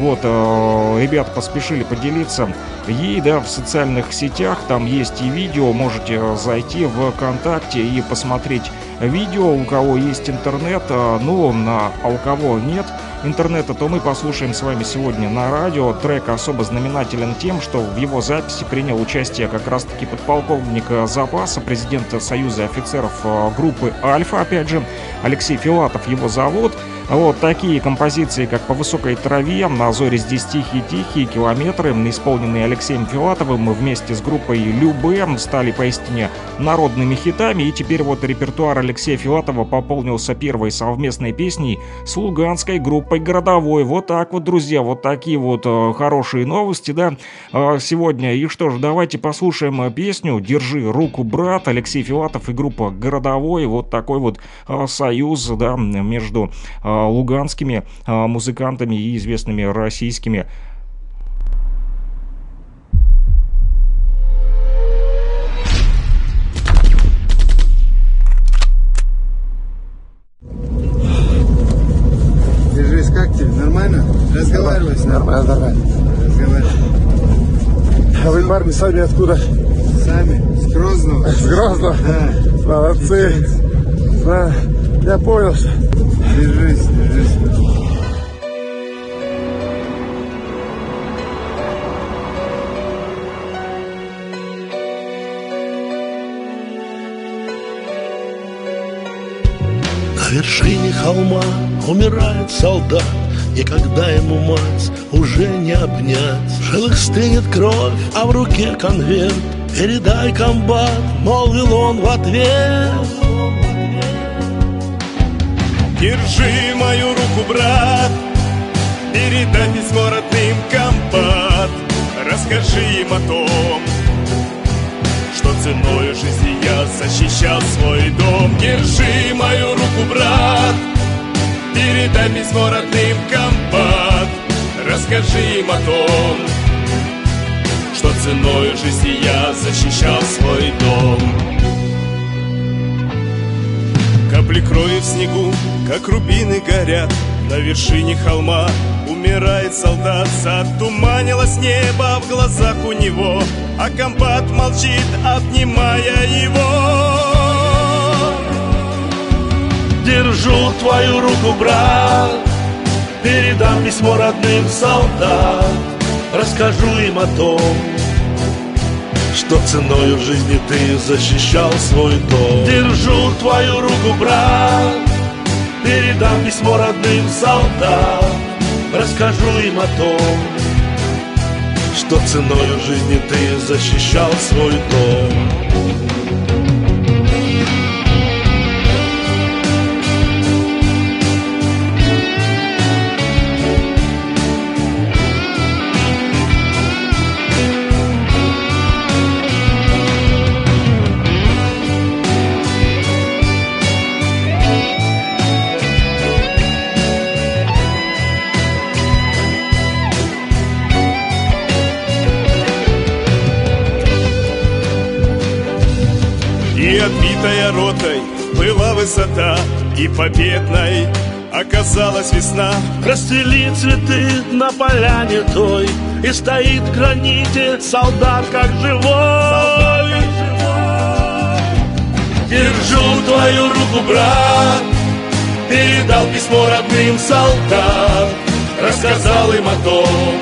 Вот, э, ребята поспешили поделиться ей, да, в социальных сетях. Там есть и видео, можете зайти в ВКонтакте и посмотреть видео, у кого есть интернет, э, ну, а у кого нет интернета, то мы послушаем с вами сегодня на радио. Трек особо знаменателен тем, что в его записи принял участие как раз-таки подполковник э, запаса, президент Союза офицеров группы «Альфа», опять же, Алексей Филатов его зовут. Вот такие композиции, как «По высокой траве», «На зоре здесь тихие-тихие», «Километры», исполненные Алексеем Филатовым вместе с группой «Любэ», стали поистине народными хитами. И теперь вот репертуар Алексея Филатова пополнился первой совместной песней с луганской группой «Городовой». Вот так вот, друзья, вот такие вот э, хорошие новости, да, э, сегодня. И что ж, давайте послушаем э, песню «Держи руку, брат», Алексей Филатов и группа «Городовой». Вот такой вот союз, да, между луганскими э, музыкантами и известными российскими Держись, как тебе? Нормально? Разговаривай с нами. Нормально, нормально. Разговаривай. А вы, парни, сами откуда? Сами. С Грозного. С Грозного? Да. Молодцы. Да, я понял. Держись, держись. На вершине холма умирает солдат, И когда ему мать уже не обнять, В жилах стынет кровь, а в руке конверт. Передай комбат, молвил он в ответ. Держи мою руку, брат Передай письмо родным комбат Расскажи им о том ценой жизни я защищал свой дом. Держи мою руку, брат Передай письмо родным компат Расскажи им о том Что ценой жизни я защищал свой дом Капли крови в снегу, как рубины горят. На вершине холма умирает солдат. Затуманилось небо в глазах у него А комбат молчит, обнимая его. Держу твою руку, брат Передам письмо родным солдат. Расскажу им о том Что ценою жизни ты защищал свой дом? Держу твою руку, брат. Передам письмо родным солдат Расскажу им о том Что ценою жизни ты защищал свой дом высота И победной оказалась весна. Расцвели цветы на поляне той И стоит граните солдат как живой. Держу твою руку, брат Передал письмо родным солдат Рассказал им о том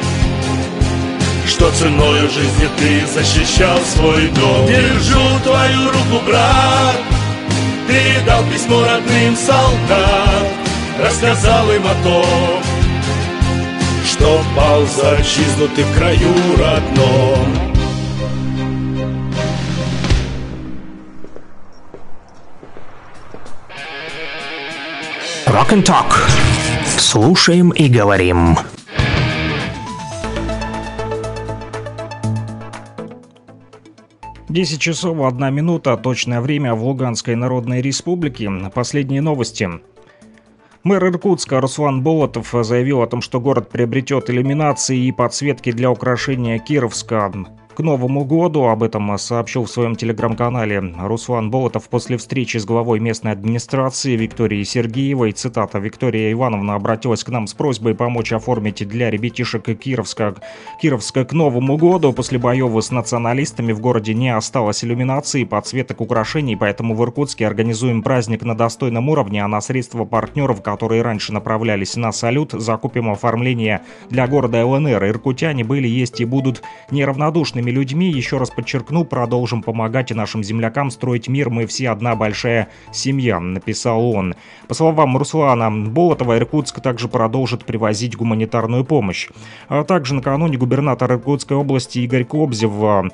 Что ценою жизни ты защищал свой дом. Держу твою руку, брат Передал письмо родным солдат Рассказал им о том Что пал за отчизну ты в краю родном Rock and Talk. Слушаем и говорим. Десять часов одна минута, точное время в Луганской Народной Республике. Последние новости. Мэр Иркутска Руслан Болотов заявил о том, что город приобретет иллюминации и подсветки для украшения Кировска к Новому году. Об этом сообщил в своем телеграм-канале Руслан Болотов после встречи с главой местной администрации Викторией Сергеевой. Цитата. Виктория Ивановна обратилась к нам с просьбой помочь оформить для ребятишек Кировска, Кировска к Новому году. После боев с националистами в городе не осталось иллюминации, подсветок, украшений, поэтому в Иркутске организуем праздник на достойном уровне, а на средства партнеров, которые раньше направлялись на салют, закупим оформление для города ЛНР. Иркутяне были, есть и будут неравнодушными людьми. Еще раз подчеркну, продолжим помогать и нашим землякам строить мир. Мы все одна большая семья, написал он. По словам Руслана Болотова, Иркутск также продолжит привозить гуманитарную помощь. А также накануне губернатор Иркутской области Игорь Кобзев а,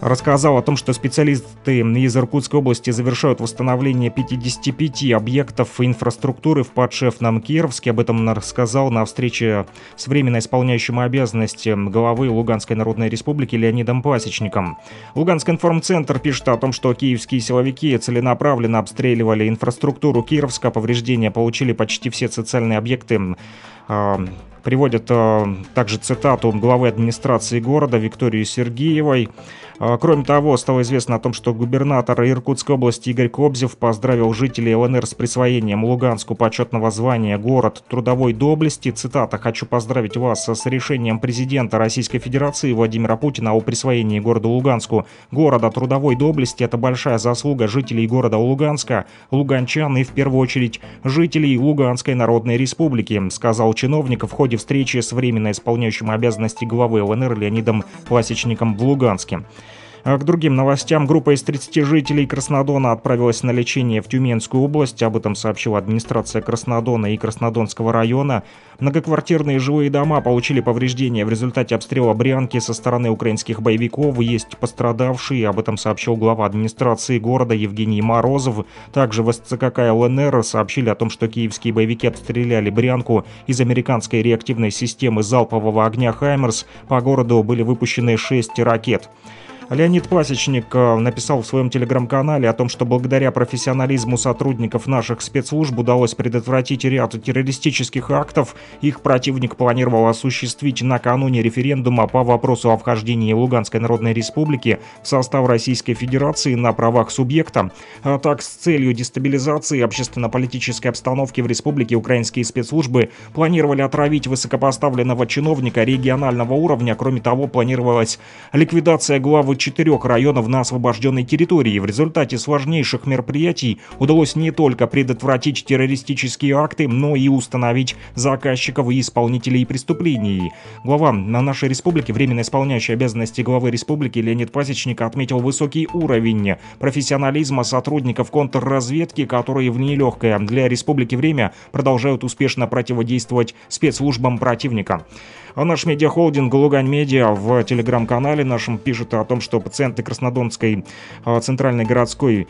рассказал о том, что специалисты из Иркутской области завершают восстановление 55 объектов инфраструктуры в подшефном Кировске. Об этом рассказал на встрече с временно исполняющим обязанности главы Луганской Народной Республики Леонидом Пасечником. Луганский информцентр пишет о том, что киевские силовики целенаправленно обстреливали инфраструктуру Кировска, повреждения получили почти все социальные объекты приводят также цитату главы администрации города Виктории Сергеевой. А, Кроме того, стало известно о том, что губернатор Иркутской области Игорь Кобзев поздравил жителей ЛНР с присвоением Луганску почетного звания «Город трудовой доблести». Цитата «Хочу поздравить вас с решением президента Российской Федерации Владимира Путина о присвоении городу Луганску города трудовой доблести. Это большая заслуга жителей города Луганска, луганчан и в первую очередь жителей Луганской Народной Республики», сказал чиновник в ходе встречи с временно исполняющим обязанности главы ЛНР Леонидом Пасечником в Луганске. А К другим новостям. Группа из 30 жителей Краснодона отправилась на лечение в Тюменскую область. Об этом сообщила администрация Краснодона и Краснодонского района. Многоквартирные жилые дома получили повреждения в результате обстрела Брянки со стороны украинских боевиков. Есть пострадавшие. Об этом сообщил глава администрации города Евгений Морозов. Также в СЦКК ЛНР сообщили о том, что киевские боевики обстреляли Брянку из американской реактивной системы залпового огня «Хаймерс». По городу были выпущены 6 ракет. Леонид Пасечник э, написал в своем телеграм-канале о том, что благодаря профессионализму сотрудников наших спецслужб удалось предотвратить ряд террористических актов. Их противник планировал осуществить накануне референдума по вопросу о вхождении Луганской Народной Республики в состав Российской Федерации на правах субъекта. А так, с целью дестабилизации общественно-политической обстановки в республике украинские спецслужбы планировали отравить высокопоставленного чиновника регионального уровня. Кроме того, планировалась ликвидация главы четырех районов на освобожденной территории. В результате сложнейших мероприятий удалось не только предотвратить террористические акты, но и установить заказчиков и исполнителей преступлений. Глава на нашей республике, временно исполняющий обязанности главы республики Леонид Пасечник отметил высокий уровень профессионализма сотрудников контрразведки, которые в нелегкое для республики время продолжают успешно противодействовать спецслужбам противника. А наш медиахолдинг «Лугань Медиа» в телеграм-канале нашем пишет о том, что пациенты Краснодонской а, центральной городской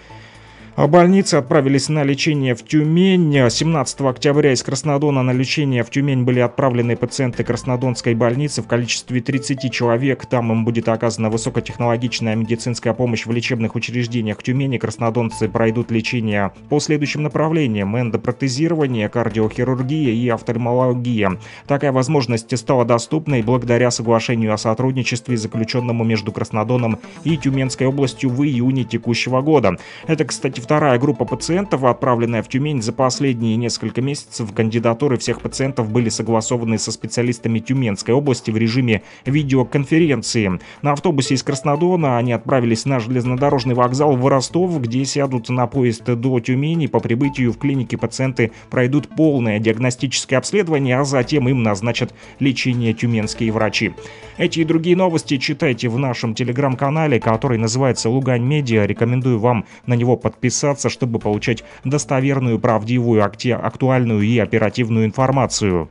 а больницы отправились на лечение в Тюмень. 17 октября из Краснодона на лечение в Тюмень были отправлены пациенты Краснодонской больницы в количестве 30 человек. Там им будет оказана высокотехнологичная медицинская помощь в лечебных учреждениях Тюмени. Краснодонцы пройдут лечение по следующим направлениям. Эндопротезирование, кардиохирургия и офтальмология. Такая возможность стала доступной благодаря соглашению о сотрудничестве, заключенному между Краснодоном и Тюменской областью в июне текущего года. Это, кстати, вторая группа пациентов, отправленная в Тюмень за последние несколько месяцев. Кандидатуры всех пациентов были согласованы со специалистами Тюменской области в режиме видеоконференции. На автобусе из Краснодона они отправились на железнодорожный вокзал в Ростов, где сядут на поезд до Тюмени. По прибытию в клинике пациенты пройдут полное диагностическое обследование, а затем им назначат лечение тюменские врачи. Эти и другие новости читайте в нашем телеграм-канале, который называется «Лугань Медиа». Рекомендую вам на него подписаться чтобы получать достоверную, правдивую, актуальную и оперативную информацию.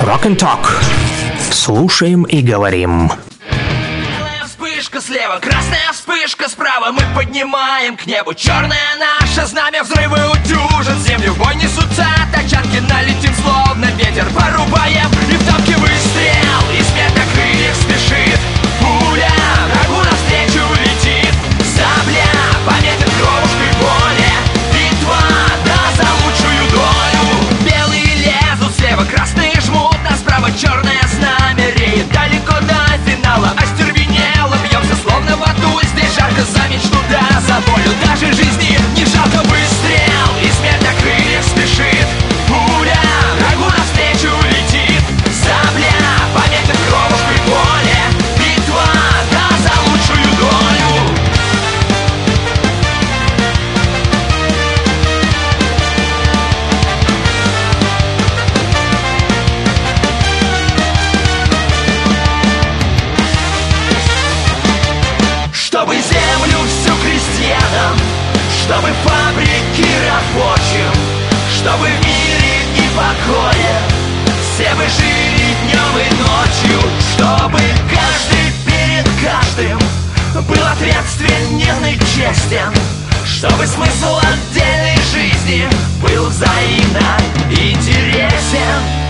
Rock and Talk. Слушаем и говорим. Вспышка слева, красная вспышка справа. Мы поднимаем к небу черное наше знамя Взрывы утюжат землю, бой несутся тачанки Налетим словно ветер, порубаем И в дамке выстрел, и смерть на крыльях спешит Пуля. Врагу навстречу летит Сабля пометит кровушкой поле. Битва, да, за лучшую долю. Белые лезут слева, красные жмут Нас справа черное знамя реет. Далеко волю Даже жизни и честен Чтобы смысл отдельной жизни Был взаимно интересен.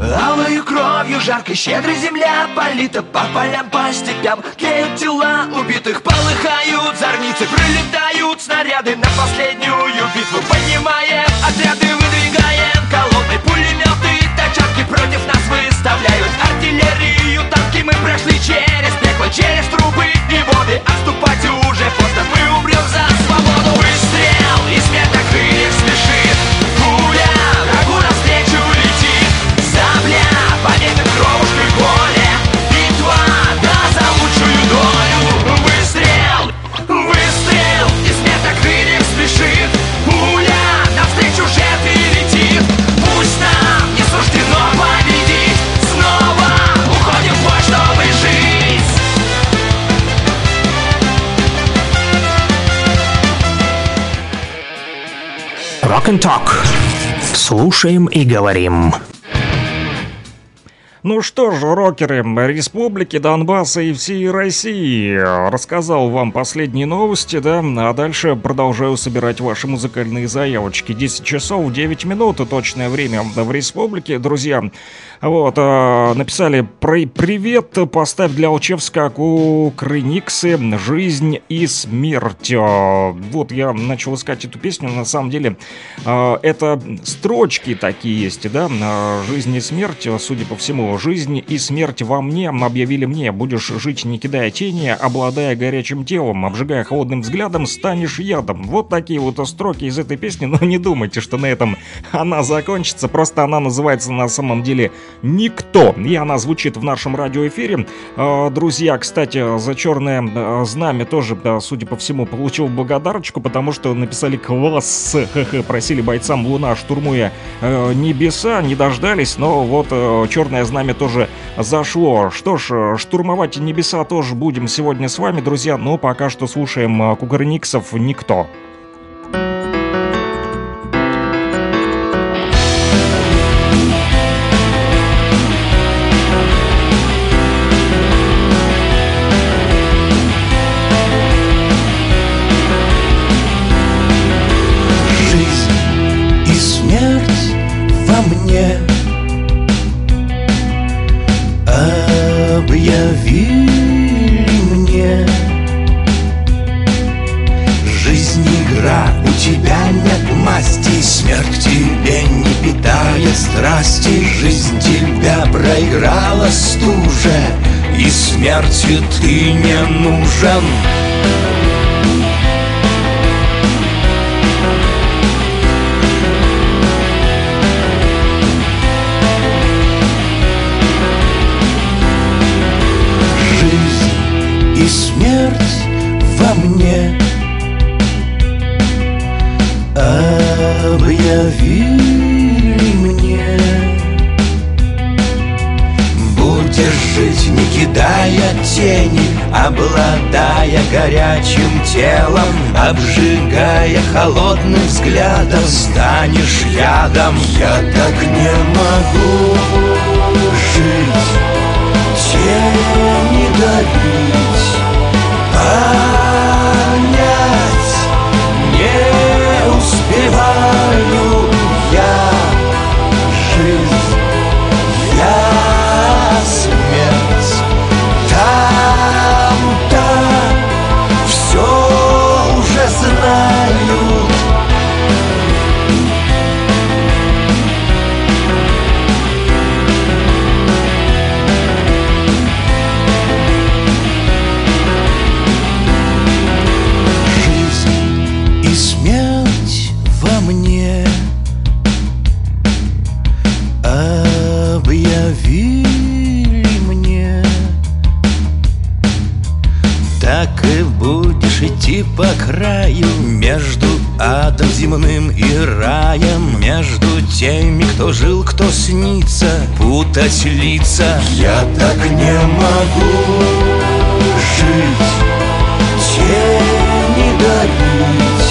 Алою кровью жарко щедро земля Полита по полям, по степям Тлеют тела убитых, полыхают зорницы Прилетают снаряды. На последнюю битву Поднимаем отряды, выдвигаем колонны. Пулеметы, тачанки против нас выставляют Артиллерию, танки мы прошли через Через трубы и воды Отступать уже поздно, мы умрем and Talk. Слушаем и говорим. Ну что ж, рокеры Республики Донбасса и всей России, рассказал вам последние новости, да, а дальше продолжаю собирать ваши музыкальные заявочки. 10 часов 9 минут, точное время в Республике, друзья. Вот, э, написали «При- «Привет, поставь для Алчевска у Крыниксы «Жизнь и смерть». Э, Вот я начал искать эту песню, на самом деле э, это строчки такие есть, да, «Жизнь и смерть», судя по всему, «Жизнь и смерть во мне» объявили мне, будешь жить не кидая тени, обладая горячим телом, обжигая холодным взглядом, станешь ядом. Вот такие вот строки из этой песни, но не думайте, что на этом она закончится, просто она называется на самом деле «Никто», и она звучит в нашем радиоэфире. Э, Друзья, кстати, за черное э, знамя тоже, судя по всему, получил благодарочку, потому что написали «Класс!» Просили бойцам Луна, штурмуя э, небеса, не дождались, но вот э, черное знамя тоже зашло. Что ж, штурмовать небеса тоже будем сегодня с вами, друзья, но пока что слушаем э, Кугарниксов «Никто». Жизнь стуже И смерти ты не нужен. Жизнь и смерть во мне. Объявили Будешь жить, не кидая тени Обладая горячим телом Обжигая холодным взглядом Станешь ядом. Я так не могу земным и раем Между теми, кто жил, кто снится Путать лица. Я так не могу жить Тени дарить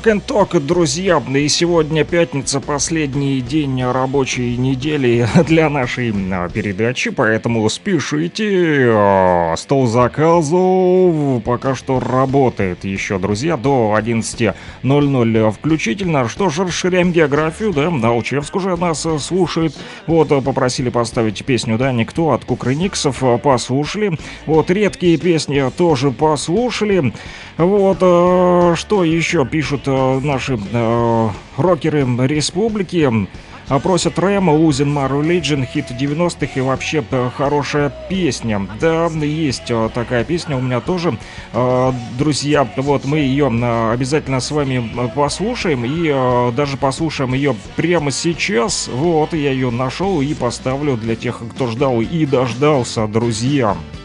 Rock and Talk, друзья. И сегодня пятница, последний день рабочей недели [laughs] для нашей а, передачи, поэтому спешите. А, стол заказов пока что работает еще, друзья, до 11.00 включительно. Что ж, расширяем географию, да, Алчевск уже нас слушает. Вот, попросили поставить песню, да, «Никто» от Кукрыниксов, послушали. Вот, редкие песни тоже послушали. Вот, э, что еще пишут э, наши э, рокеры республики? А просят Рэма, Losing My Religion, хит 90-х и вообще хорошая песня. Да, есть такая песня у меня тоже. Друзья, вот мы ее обязательно с вами послушаем и даже послушаем ее прямо сейчас. Вот, я ее нашел и поставлю для тех, кто ждал и дождался, друзья. что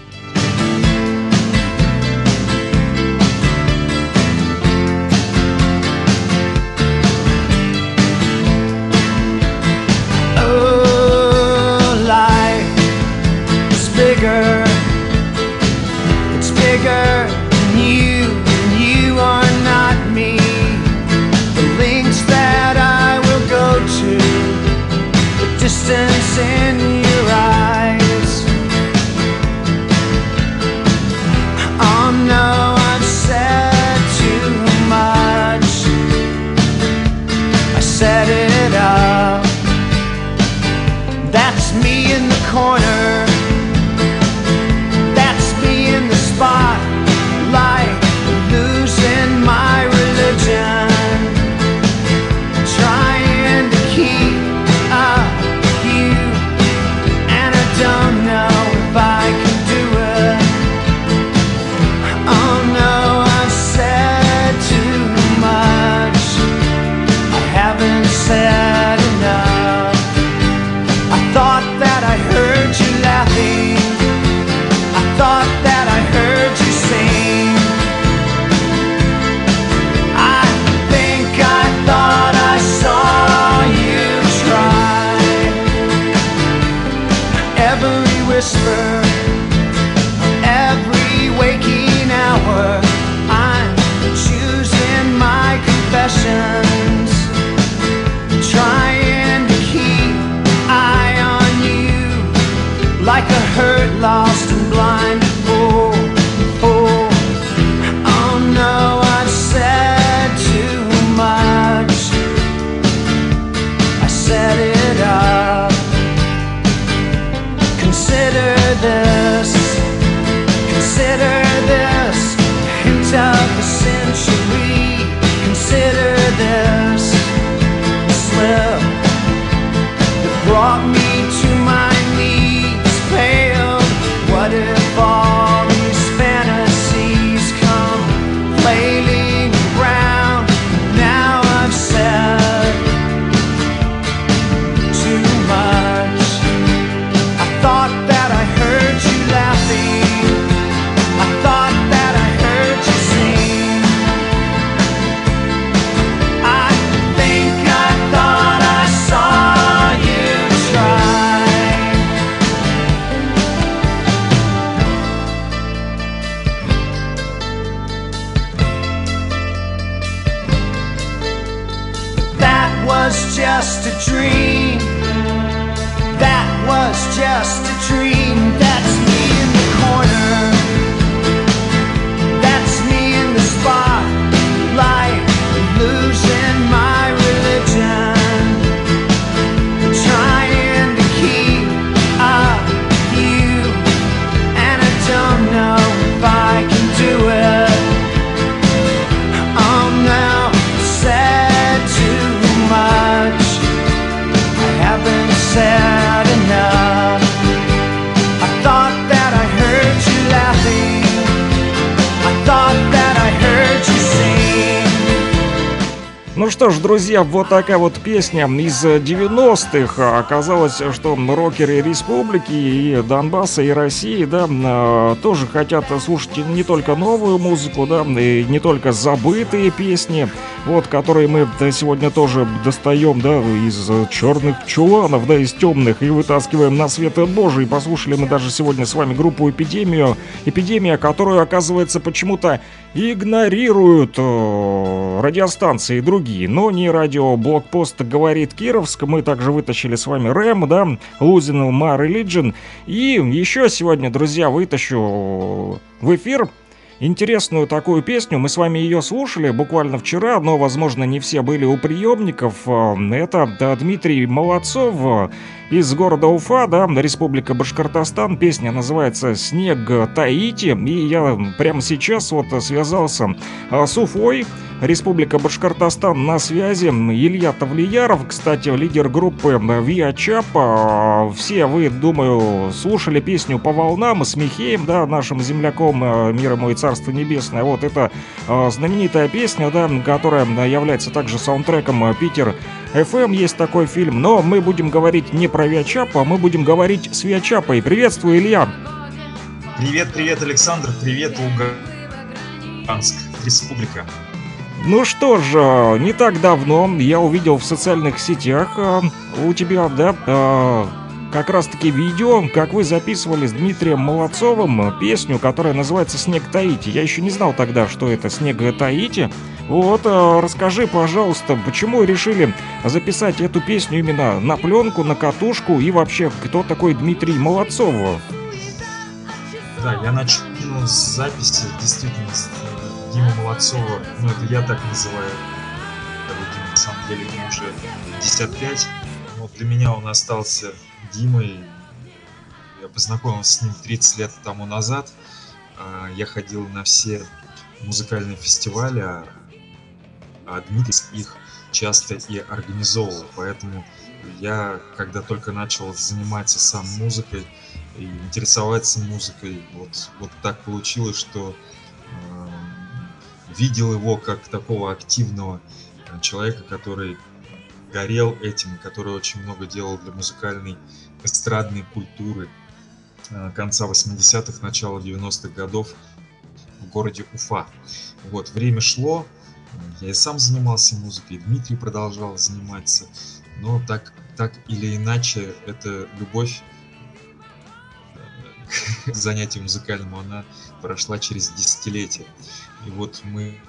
друзья, вот такая вот песня из 90-х. Оказалось, что рокеры республики и Донбасса, и России, да, а, тоже хотят слушать не только новую музыку, да, и не только забытые песни, вот, которые мы сегодня тоже достаем, да, из черных чуланов, да, из темных, и вытаскиваем на свет Божий. Послушали мы даже сегодня с вами группу «Эпидемию». Эпидемия, которую, оказывается, почему-то игнорируют э, радиостанции и другие, но не радио Блокпост говорит Кировск. Мы также вытащили с вами Рэм, да, Лузину My Religion. И еще сегодня, друзья, вытащу в эфир интересную такую песню. Мы с вами ее слушали буквально вчера, но, возможно, не все были у приемников. Э, это да, Дмитрий Молодцов из города Уфа, да, Республика Башкортостан. Песня называется «Снег Таити». И я прямо сейчас вот связался а, с Уфой, Республика Башкортостан на связи. Илья Тавлияров, кстати, лидер группы Виа Чапа. Все вы, думаю, слушали песню «По волнам» с Михеем, да, нашим земляком а, «Мир и Царство Небесное». Вот это а, знаменитая песня, да, которая является также саундтреком «Питер FM есть такой фильм, но мы будем говорить не про Виачапа, мы будем говорить с Виачапой. Приветствую, Илья! Привет, привет, Александр, привет, Луганск, республика. Ну что ж, не так давно я увидел в социальных сетях э, у тебя, да, э, как раз таки видео, как вы записывали с Дмитрием Молодцовым песню, которая называется «Снег Таити». Я еще не знал тогда, что это «Снег Таити». Вот, э, расскажи, пожалуйста, почему решили записать эту песню именно на пленку, на катушку? И вообще, кто такой Дмитрий Молодцов? Да, я начну с записи, действительно, с Дима Молодцова, ну это я так называю, Дима, на самом деле ему уже 55, но для меня он остался Димой, я познакомился с ним 30 лет тому назад, а, я ходил на все музыкальные фестивали, а а Дмитрий их часто и организовывал. Поэтому я, когда только начал заниматься сам музыкой и интересоваться музыкой, вот, вот так получилось, что э, видел его как такого активного человека, который горел этим, который очень много делал для музыкальной эстрадной культуры э, конца 80-х, начала 90-х годов в городе Уфа. Вот, время шло, я и сам занимался музыкой, и Дмитрий продолжал заниматься. Но так, так или иначе, эта любовь к занятию музыкальному, она прошла через десятилетия. И вот мы,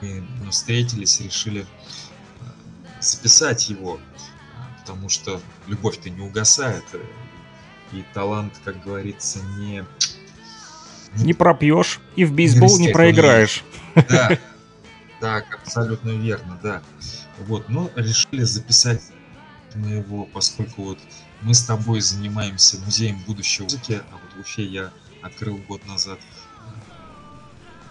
мы встретились, решили э, записать его, потому что любовь-то не угасает, э, и талант, как говорится, не... Не пропьешь и в бейсбол не проиграешь. Да, так, абсолютно верно, да. Вот, но решили записать на его, поскольку вот мы с тобой занимаемся музеем будущей музыки, а вот в Уфе я открыл год назад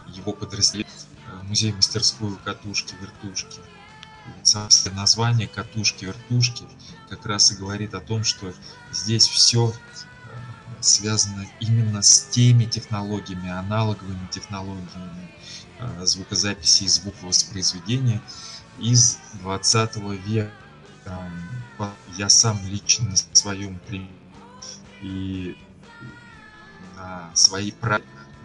его подразделение, э, музей-мастерскую катушки-вертушки. Само название катушки-вертушки как раз и говорит о том, что здесь все э, связано именно с теми технологиями, аналоговыми технологиями, звукозаписи и звуковоспроизведения из 20 века. Я сам лично на своем примере и на своей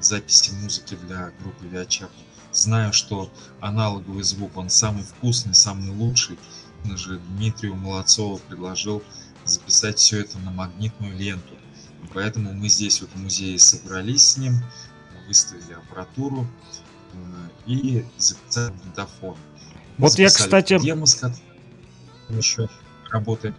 записи музыки для группы Виачап знаю, что аналоговый звук, он самый вкусный, самый лучший. Же Дмитрию Молодцову предложил записать все это на магнитную ленту. И поэтому мы здесь вот в музее собрались с ним, выставили аппаратуру, и записать магнитофон. Вот я, кстати... Демо, еще работает,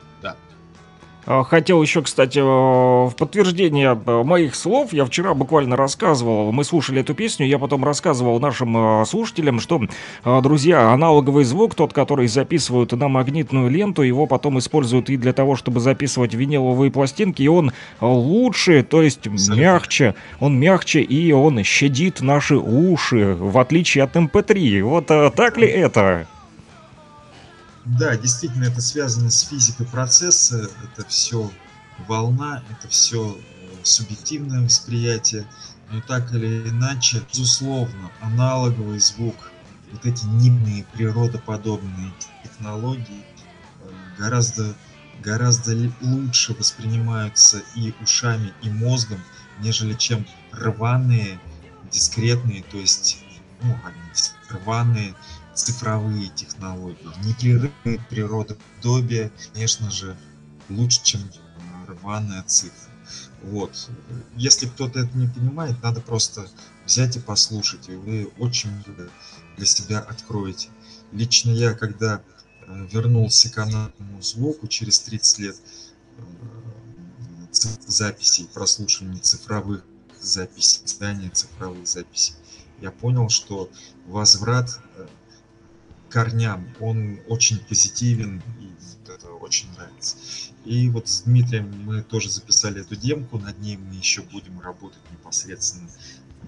хотел еще, кстати, в подтверждение э, моих слов, я вчера буквально рассказывал, мы слушали эту песню, я потом рассказывал нашим э, слушателям, что, э, друзья, аналоговый звук, тот, который записывают на магнитную ленту, его потом используют и для того, чтобы записывать виниловые пластинки, и он лучше, то есть мягче, он мягче, и он щадит наши уши, в отличие от MP3. Эм вот так ли это? Да, действительно, это связано с физикой процесса, это все волна, это все э, субъективное восприятие, но так или иначе, безусловно, аналоговый звук, вот эти нимные природоподобные технологии э, гораздо, гораздо лучше воспринимаются и ушами, и мозгом, нежели чем рваные, дискретные, то есть ну, рваные цифровые технологии, непрерывное природоподобие, конечно же, лучше, чем рваная цифра. Вот. Если кто-то это не понимает, надо просто взять и послушать, и вы очень много для себя откроете. Лично я, когда э, вернулся к канальному звуку через 30 лет э, записей, прослушивания цифровых записей, издания цифровых записей, я понял, что возврат э, корням, он очень позитивен, и вот это очень нравится. И вот с Дмитрием мы тоже записали эту демку, над ней мы еще будем работать непосредственно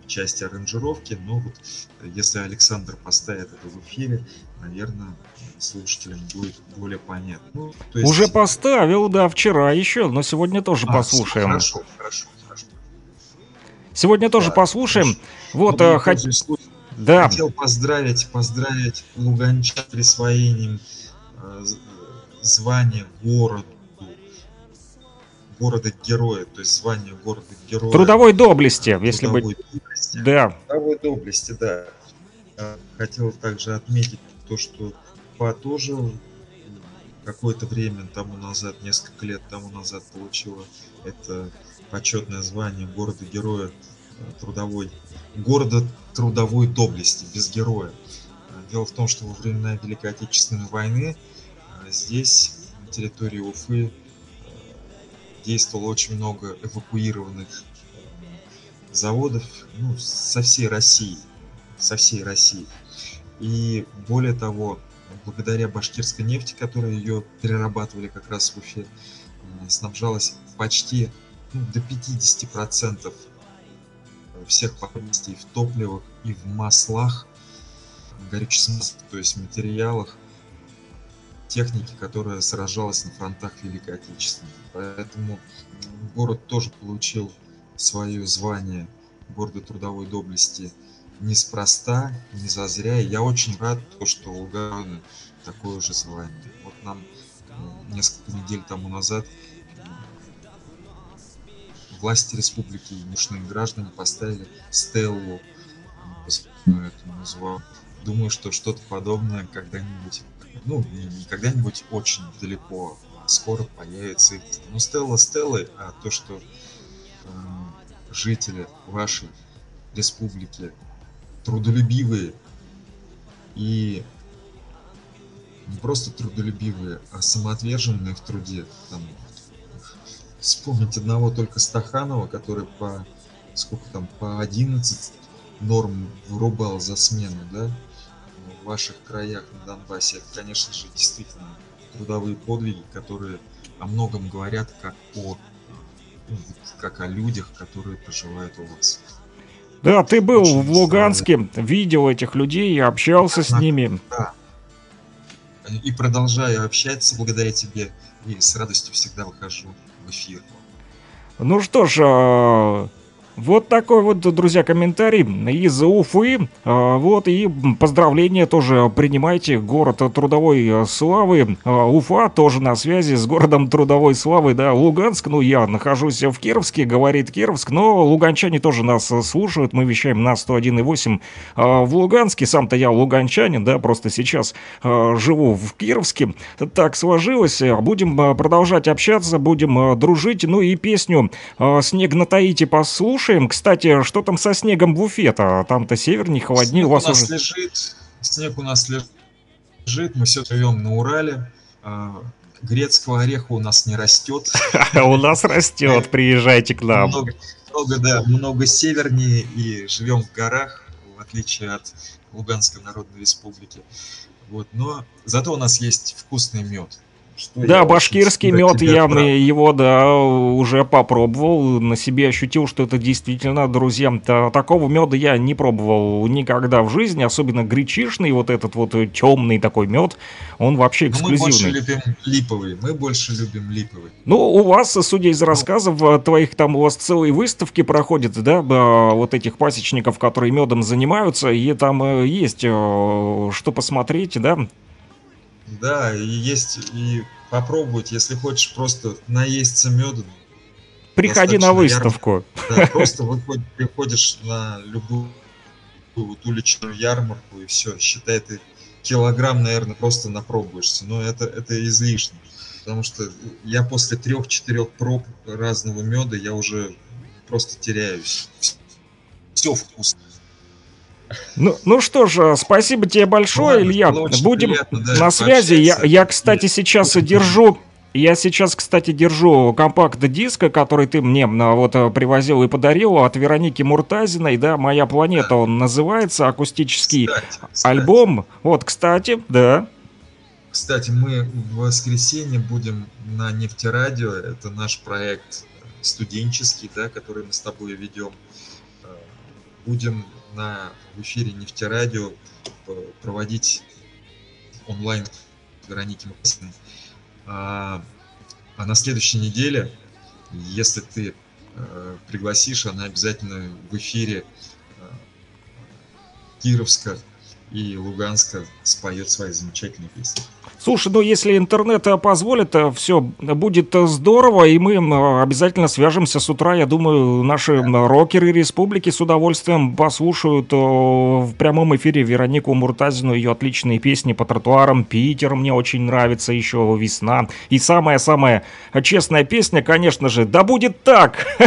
в части аранжировки, но вот э, если Александр поставит это в эфире, наверное, слушателям будет более понятно. Ну, то есть- Уже поставил, да, вчера еще, но сегодня тоже А, послушаем. Хорошо, хорошо, хорошо. Сегодня тоже послушаем. Вот, Ну, э, я хот- пользуюсь случаем, да, Хотел поздравить, поздравить Луганча присвоением э, звания городу, города-героя, то есть звание города-героя. трудовой доблести, если доблести. Да, Трудовой доблести, да. Хотел также отметить то, что ПА тоже какое-то время тому назад, несколько лет тому назад получила это почетное звание города-героя э, трудовой, города трудовой доблести, без героя. А, Дело в том, что во времена Великой Отечественной войны а, здесь, на территории Уфы, э, действовало очень много эвакуированных э, заводов ну, со всей России. Со всей России. И более того, благодаря башкирской нефти, которая ее перерабатывали как раз в Уфе, э, снабжалась почти ну, до 50% всех потребностей в топливах и в маслах, в горючих смысле, то есть материалах, техники, которая сражалась на фронтах Великой Отечественной. Поэтому город тоже получил свое звание города трудовой доблести неспроста, не зазря. И я очень рад, то, что у Лугана такое же звание. Вот нам э, несколько недель тому назад власти республики и мощные граждане поставили стеллу, э, посвященную этому званию. Думаю, что что-то подобное когда-нибудь, ну, не когда-нибудь очень далеко, а скоро появится. Ну, Стелла Стеллой, а то, что э, жители вашей республики трудолюбивые и не просто трудолюбивые, а самоотверженные в труде. Там, вспомнить одного только Стаханова, который по сколько там, по 11 норм вырубал за смену, да, в ваших краях на Донбассе. Это, конечно же, действительно трудовые подвиги, которые о многом говорят как о ну, как о людях, которые проживают у вас. да, ты был Очень в Луганске, видел этих людей, общался с Да. ними. Да. И продолжаю общаться благодаря тебе, и с радостью всегда выхожу в эфир. Ну что ж, а, вот такой вот, друзья, комментарий из Уфы. А, Вот, и поздравления тоже принимайте. Город трудовой э, славы. А, Уфа тоже на связи с городом трудовой славы, да, Луганск. Ну, я нахожусь в Кировске, говорит Кировск, но луганчане тоже нас э, слушают. Мы вещаем на 101,8 а, в Луганске. Сам-то я луганчанин, да, просто сейчас живу в Кировске. Так сложилось. Будем э, продолжать общаться, будем дружить. Ну и песню «Снег на Таите» послушаем. Кстати, что там со снегом в Уфе-то? Там-то севернее, холоднее. Снег У вас у нас уже... лежит, снег у нас лежит, мы все живем на Урале. А, Грецкого ореха у нас не растет. [laughs] У нас растет, приезжайте к нам. Много, да, много севернее и живем в горах, в отличие от Луганской Народной Республики. Вот, но зато у нас есть вкусный мед. Что Да, башкирский мед, тебя я прав. мне его, да, уже попробовал, на себе ощутил, что это действительно, друзья, та- такого меда я не пробовал никогда в жизни, особенно гречишный, вот этот вот темный такой мед, он вообще Но мы больше эксклюзивный. любим липовый, мы больше любим липовый. Ну, у вас, судя из рассказов э, твоих, там у вас целые выставки проходят, да, э, вот этих пасечников, которые медом занимаются, и там э, есть э, что посмотреть, да? Да, и есть, и попробовать, если хочешь просто наесться меда. Приходи на выставку. ярмарку. Да, [laughs] просто выходи- приходишь на любую вот уличную ярмарку и все, считай, ты килограмм, наверное, просто напробуешься, но это, это излишне. Потому что я после трех-четырех проб разного меда я уже просто теряюсь. Все вкусно. Ну, ну что ж, спасибо тебе большое, Ладно, Илья. Будем приятно, да, на связи. Я, я, кстати, сейчас держу. Я сейчас, кстати, держу компакт-диск, который ты мне а, вот а, привозил и подарил от Вероники Муртазиной, да, «Моя планета» он называется, акустический Кстати, кстати, альбом. Вот, кстати, да. Кстати, мы в воскресенье будем на Нефтерадио. Это наш проект студенческий, да, который мы с тобой ведем. Э, Будем на, в эфире Нефтерадио п- проводить онлайн Вероники Муртазиной. А, а на следующей неделе, если ты э, пригласишь, она обязательно в эфире э, Кировска и Луганска споет свои замечательные песни. Слушай, ну если интернет э, позволит, все будет э, здорово, и мы обязательно свяжемся с утра. Я думаю, наши рокеры республики с удовольствием послушают э, в прямом эфире Веронику Муртазину, ее отличные песни по тротуарам. Питер мне очень нравится, еще весна. И самая-самая честная песня, конечно же, да будет так! [laughs]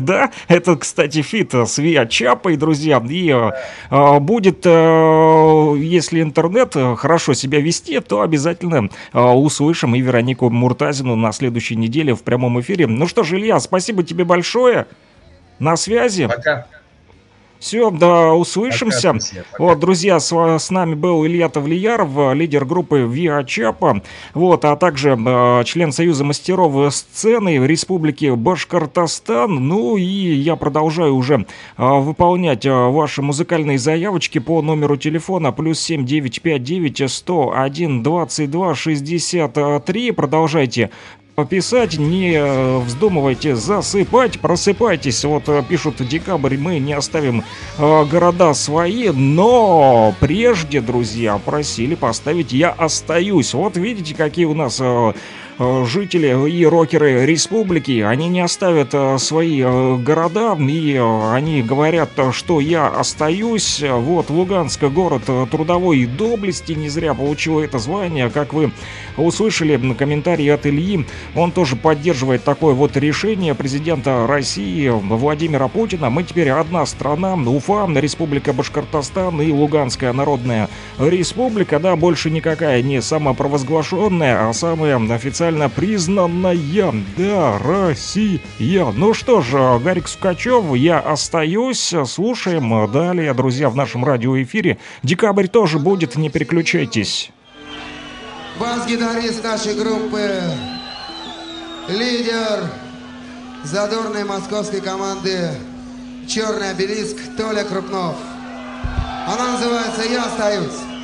Да, это, кстати, feat с ВИА Чапой, друзья. И э, э, будет, э, если интернет э, хорошо себя вести, то обязательно э, услышим и Веронику Муртазину на следующей неделе в прямом эфире. Ну что ж, Илья, спасибо тебе большое. На связи. Пока. Все, да, услышимся. Пока. Вот, друзья, с, с нами был Илья Тавлияров, э, лидер группы ВИА Чапа, вот, а также э, член Союза мастеров сцены Республики Башкортостан. Ну и я продолжаю уже э, выполнять э, ваши музыкальные заявочки по номеру телефона плюс 7959 101 22 63. Продолжайте писать, не э, вздумывайте засыпать, просыпайтесь. Вот э, пишут декабрь, мы не оставим э, города свои, но прежде, друзья, просили поставить «Я остаюсь». Вот видите, какие у нас жители и рокеры республики, они не оставят э, свои э, города, и э, они говорят, э, что я остаюсь. Вот, Луганск, город э, трудовой доблести, не зря получил это звание, как вы услышали на комментарии от Ильи, он тоже поддерживает такое вот решение президента России Владимира Путина. Мы теперь одна страна, Уфа, Республика Башкортостан и Луганская Народная Республика, да, больше никакая не самопровозглашенная, а самая официально признанная, да, Россия. Ну что ж, Гарик Сукачев, я остаюсь, слушаем далее, друзья, в нашем радиоэфире. Декабрь тоже будет, не переключайтесь. Бас-гитарист нашей группы, лидер задорной московской команды «Черный обелиск» Толя Крупнов. Она называется «Я остаюсь».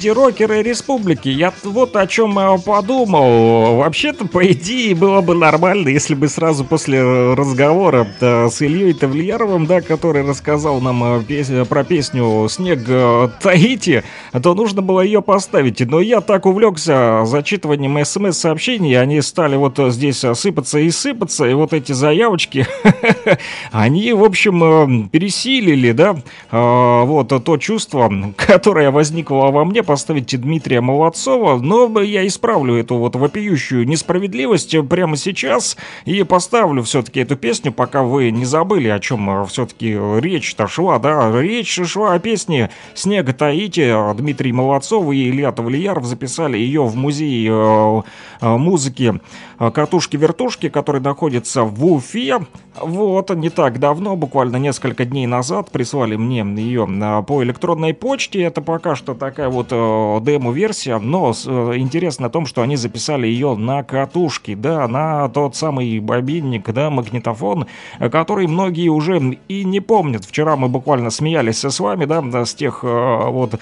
Слушайте, рокеры республики, я вот о чем подумал. Вообще-то, по идее, было бы нормально, если бы сразу после разговора э, с Ильей Тавлияровым, да, который рассказал нам э, пес- про песню «Снег э, Таити», то нужно было ее поставить. Но я так увлекся зачитыванием смс-сообщений, они стали вот здесь сыпаться и сыпаться, и вот эти заявочки, [laughs] они, в общем, пересилили, да, вот то чувство, которое возникло во мне, поставить Дмитрия Молодцова, но я исправлю эту вот вопиющую несправедливость прямо сейчас и поставлю все-таки эту песню, пока вы не забыли, о чем все-таки речь-то шла, да, речь шла о песне «Снега Таити», Дмитрий Молодцов и Илья Тавлияров записали ее в музее э, э, музыки э, «Катушки-вертушки», который находится в Уфе. Вот, не так давно, буквально несколько дней назад, прислали мне ее э, по электронной почте. Это пока что такая вот э, демо-версия, но э, интересно о том, что они записали ее на катушке, да, на тот самый бобинник, да, магнитофон, который многие уже и не помнят. Вчера мы буквально смеялись с вами, да, с тех э, вот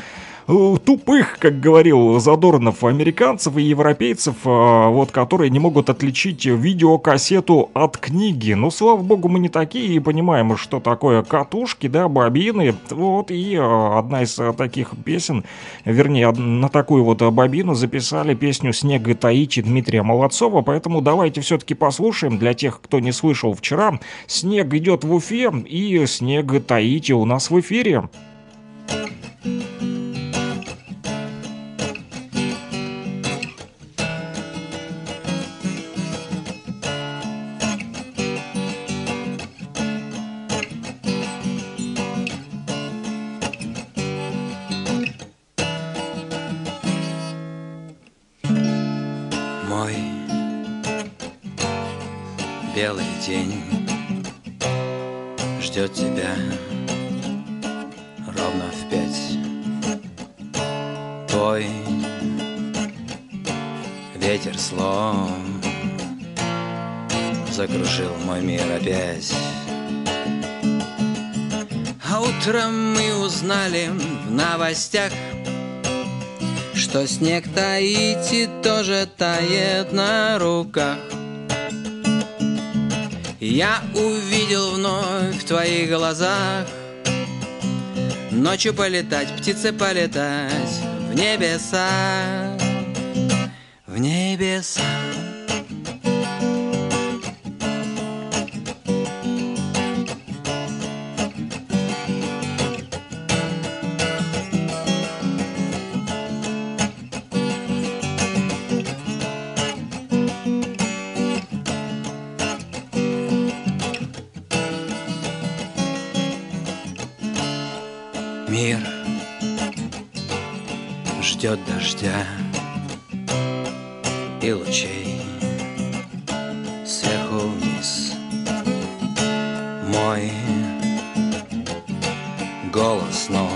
тупых, как говорил Задорнов, американцев и европейцев, э, вот, которые не могут отличить видеокассету от книги. Ну, слава богу, мы не такие и понимаем, что такое катушки, да, бобины. Вот, и э, одна из э, таких песен, вернее, на такую вот э, бобину записали песню «Снег и Таити» Дмитрия Молодцова, поэтому давайте все-таки послушаем для тех, кто не слышал вчера. «Снег идет в Уфе» и «Снег Таити» у нас в эфире. Мой белый день ждет тебя ровно в пять. Твой ветер слов закружил мой мир опять. А утром мы узнали в новостях, что снег Таити тоже тает на руках. Я увидел вновь в твоих глазах Ночью полетать, птицы полетать В небеса, в небеса ждет дождя и лучей сверху вниз. Мой голос снова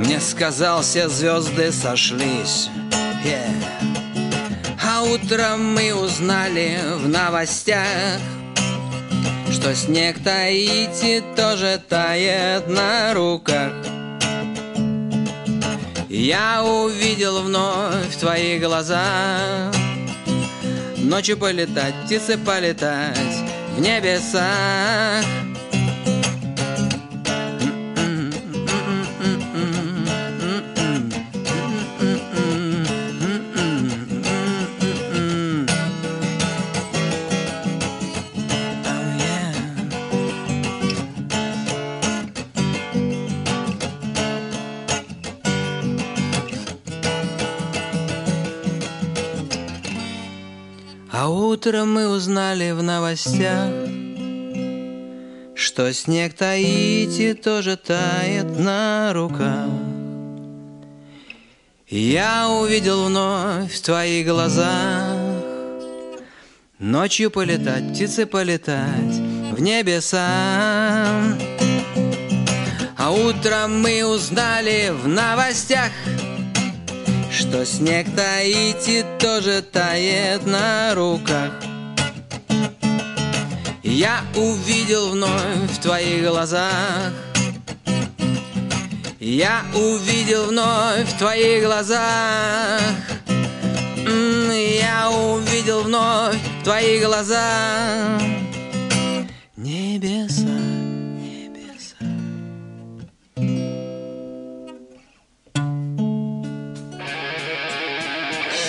мне сказал, все звезды сошлись. Yeah. А утром мы узнали в новостях, что снег Таити тоже тает на руках. Я увидел вновь твои глаза. Ночью полетать, птицы полетать в небесах утром мы узнали в новостях, что снег Таити тоже тает на руках. Я увидел вновь в твоих глазах Ночью полетать, птицы полетать в небеса А утром мы узнали в новостях что снег Таити тоже тает на руках. Я увидел вновь в твоих глазах. Я увидел вновь в твоих глазах. Я увидел вновь в твоих глазах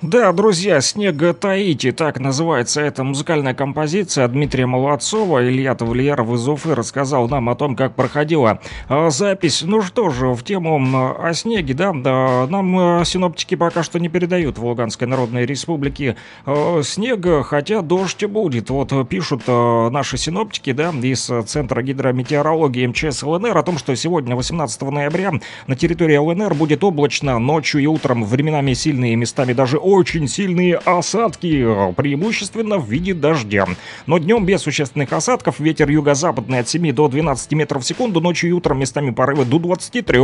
Да, друзья, «Снег Таити», так называется эта музыкальная композиция Дмитрия Молодцова. Илья Тавлияров из Уфы рассказал нам о том, как проходила а, запись. Ну что же, в тему о снеге, да, да, нам а, синоптики пока что не передают в Луганской Народной Республике а, снега, хотя дождь будет. Вот пишут наши синоптики, да, из Центра гидрометеорологии МЧС ЛНР о том, что сегодня, 18 ноября, на территории ЛНР будет облачно, ночью и утром временами сильные, местами даже очень сильные осадки, преимущественно в виде дождя. Но днем без существенных осадков, ветер юго-западный от 7 до 12 метров в секунду, ночью и утром местами порывы до 23.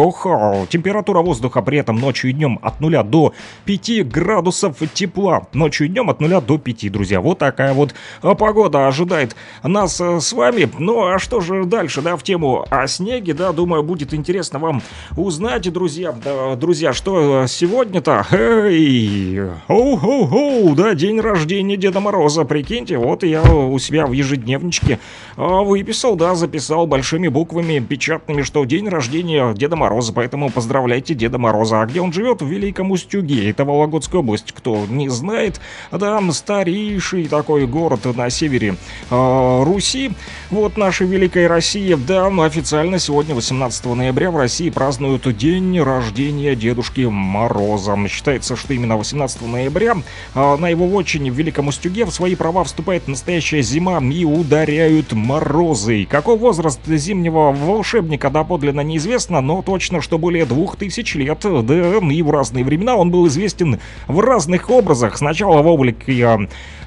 Температура воздуха при этом ночью и днем от 0 до 5 градусов тепла. Ночью и днем от 0 до 5, друзья. Вот такая вот а, погода ожидает нас э, с вами. Ну а что же дальше, да, в тему о снеге, да, думаю, будет интересно вам узнать, друзья. Друзья, что сегодня-то? Эй, Оу-хоу-хоу, да, день рождения Деда Мороза, прикиньте, вот я у себя в ежедневничке выписал, да, записал большими буквами печатными, что день рождения Деда Мороза, поэтому поздравляйте Деда Мороза. А где он живет? В Великом Устюге, это Вологодская область, кто не знает, да, старейший такой город на севере а, Руси, вот нашей великой России, да, ну, официально сегодня, 18 ноября, в России празднуют день рождения Дедушки Мороза. Считается, что именно 18 ноября а, на его вотчине в Великом Устюге в свои права вступает настоящая зима и ударяют морозы. Какой возраст зимнего волшебника доподлинно неизвестно, но точно, что более двух тысяч лет, да, и в разные времена он был известен в разных образах. Сначала в облике, а,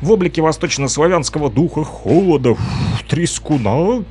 в облике восточнославянского духа холода, трескуна,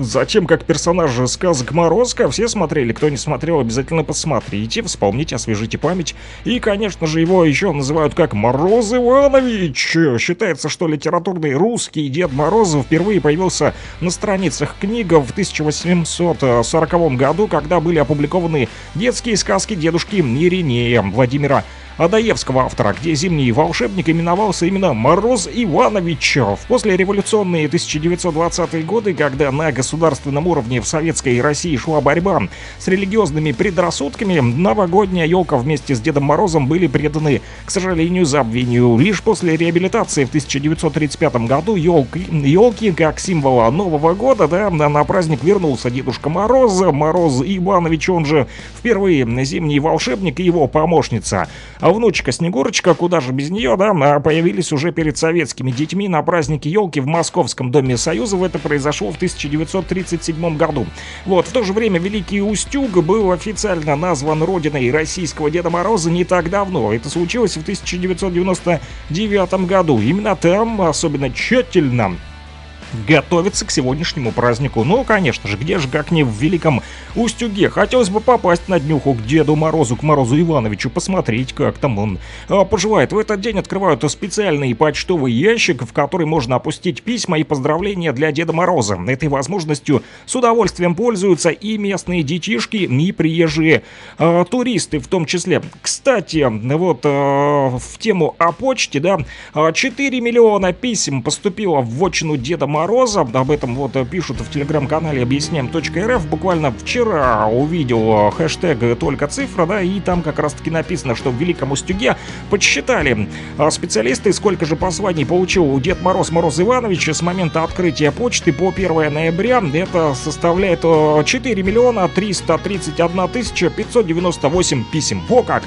затем как персонаж сказок Морозка. Все смотрели, кто не смотрел, обязательно посмотрите, вспомните, освежите память. И, конечно же, его еще называют как Мороз Иванович. Считается, что литературный русский Дед Мороз впервые появился на страницах книг в 1840 году, когда были опубликованы детские сказки дедушки Иринея Владимира Адаевского автора, где зимний волшебник именовался именно Мороз Иванович. В послереволюционные 1920-е годы, когда на государственном уровне в советской России шла борьба с религиозными предрассудками, новогодняя елка вместе с Дедом Морозом были преданы, к сожалению, забвению. Лишь после реабилитации в 1935 году елки, елки как символа Нового года, да, на праздник вернулся Дедушка Мороз, Мороз Иванович, он же впервые зимний волшебник и его помощница. А внучка Снегурочка, куда же без нее, да, а появились уже перед советскими детьми на празднике елки в Московском Доме Союзов. Это произошло в 1937 году. Вот, в то же время Великий Устюг был официально назван родиной российского Деда Мороза не так давно. Это случилось в 1999 году. Именно там особенно тщательно готовится к сегодняшнему празднику. Ну, конечно же, где же, как не в Великом Устюге. Хотелось бы попасть на днюху к Деду Морозу, к Морозу Ивановичу, посмотреть, как там он а, поживает. В этот день открывают специальный почтовый ящик, в который можно опустить письма и поздравления для Деда Мороза. Этой возможностью с удовольствием пользуются и местные детишки, и приезжие а, туристы в том числе. Кстати, вот а, в тему о почте, да, 4 миллиона писем поступило в вотчину Деда Мороза. Об этом вот пишут в телеграм-канале объясняем.рф. Буквально вчера увидел хэштег «Только цифра», да, и там как раз-таки написано, что в Великом Устюге подсчитали а, специалисты, сколько же посланий получил Дед Мороз Мороз Иванович с момента открытия почты по 1 ноября. Это составляет 4 миллиона 331 тысяча 598 писем. Во как!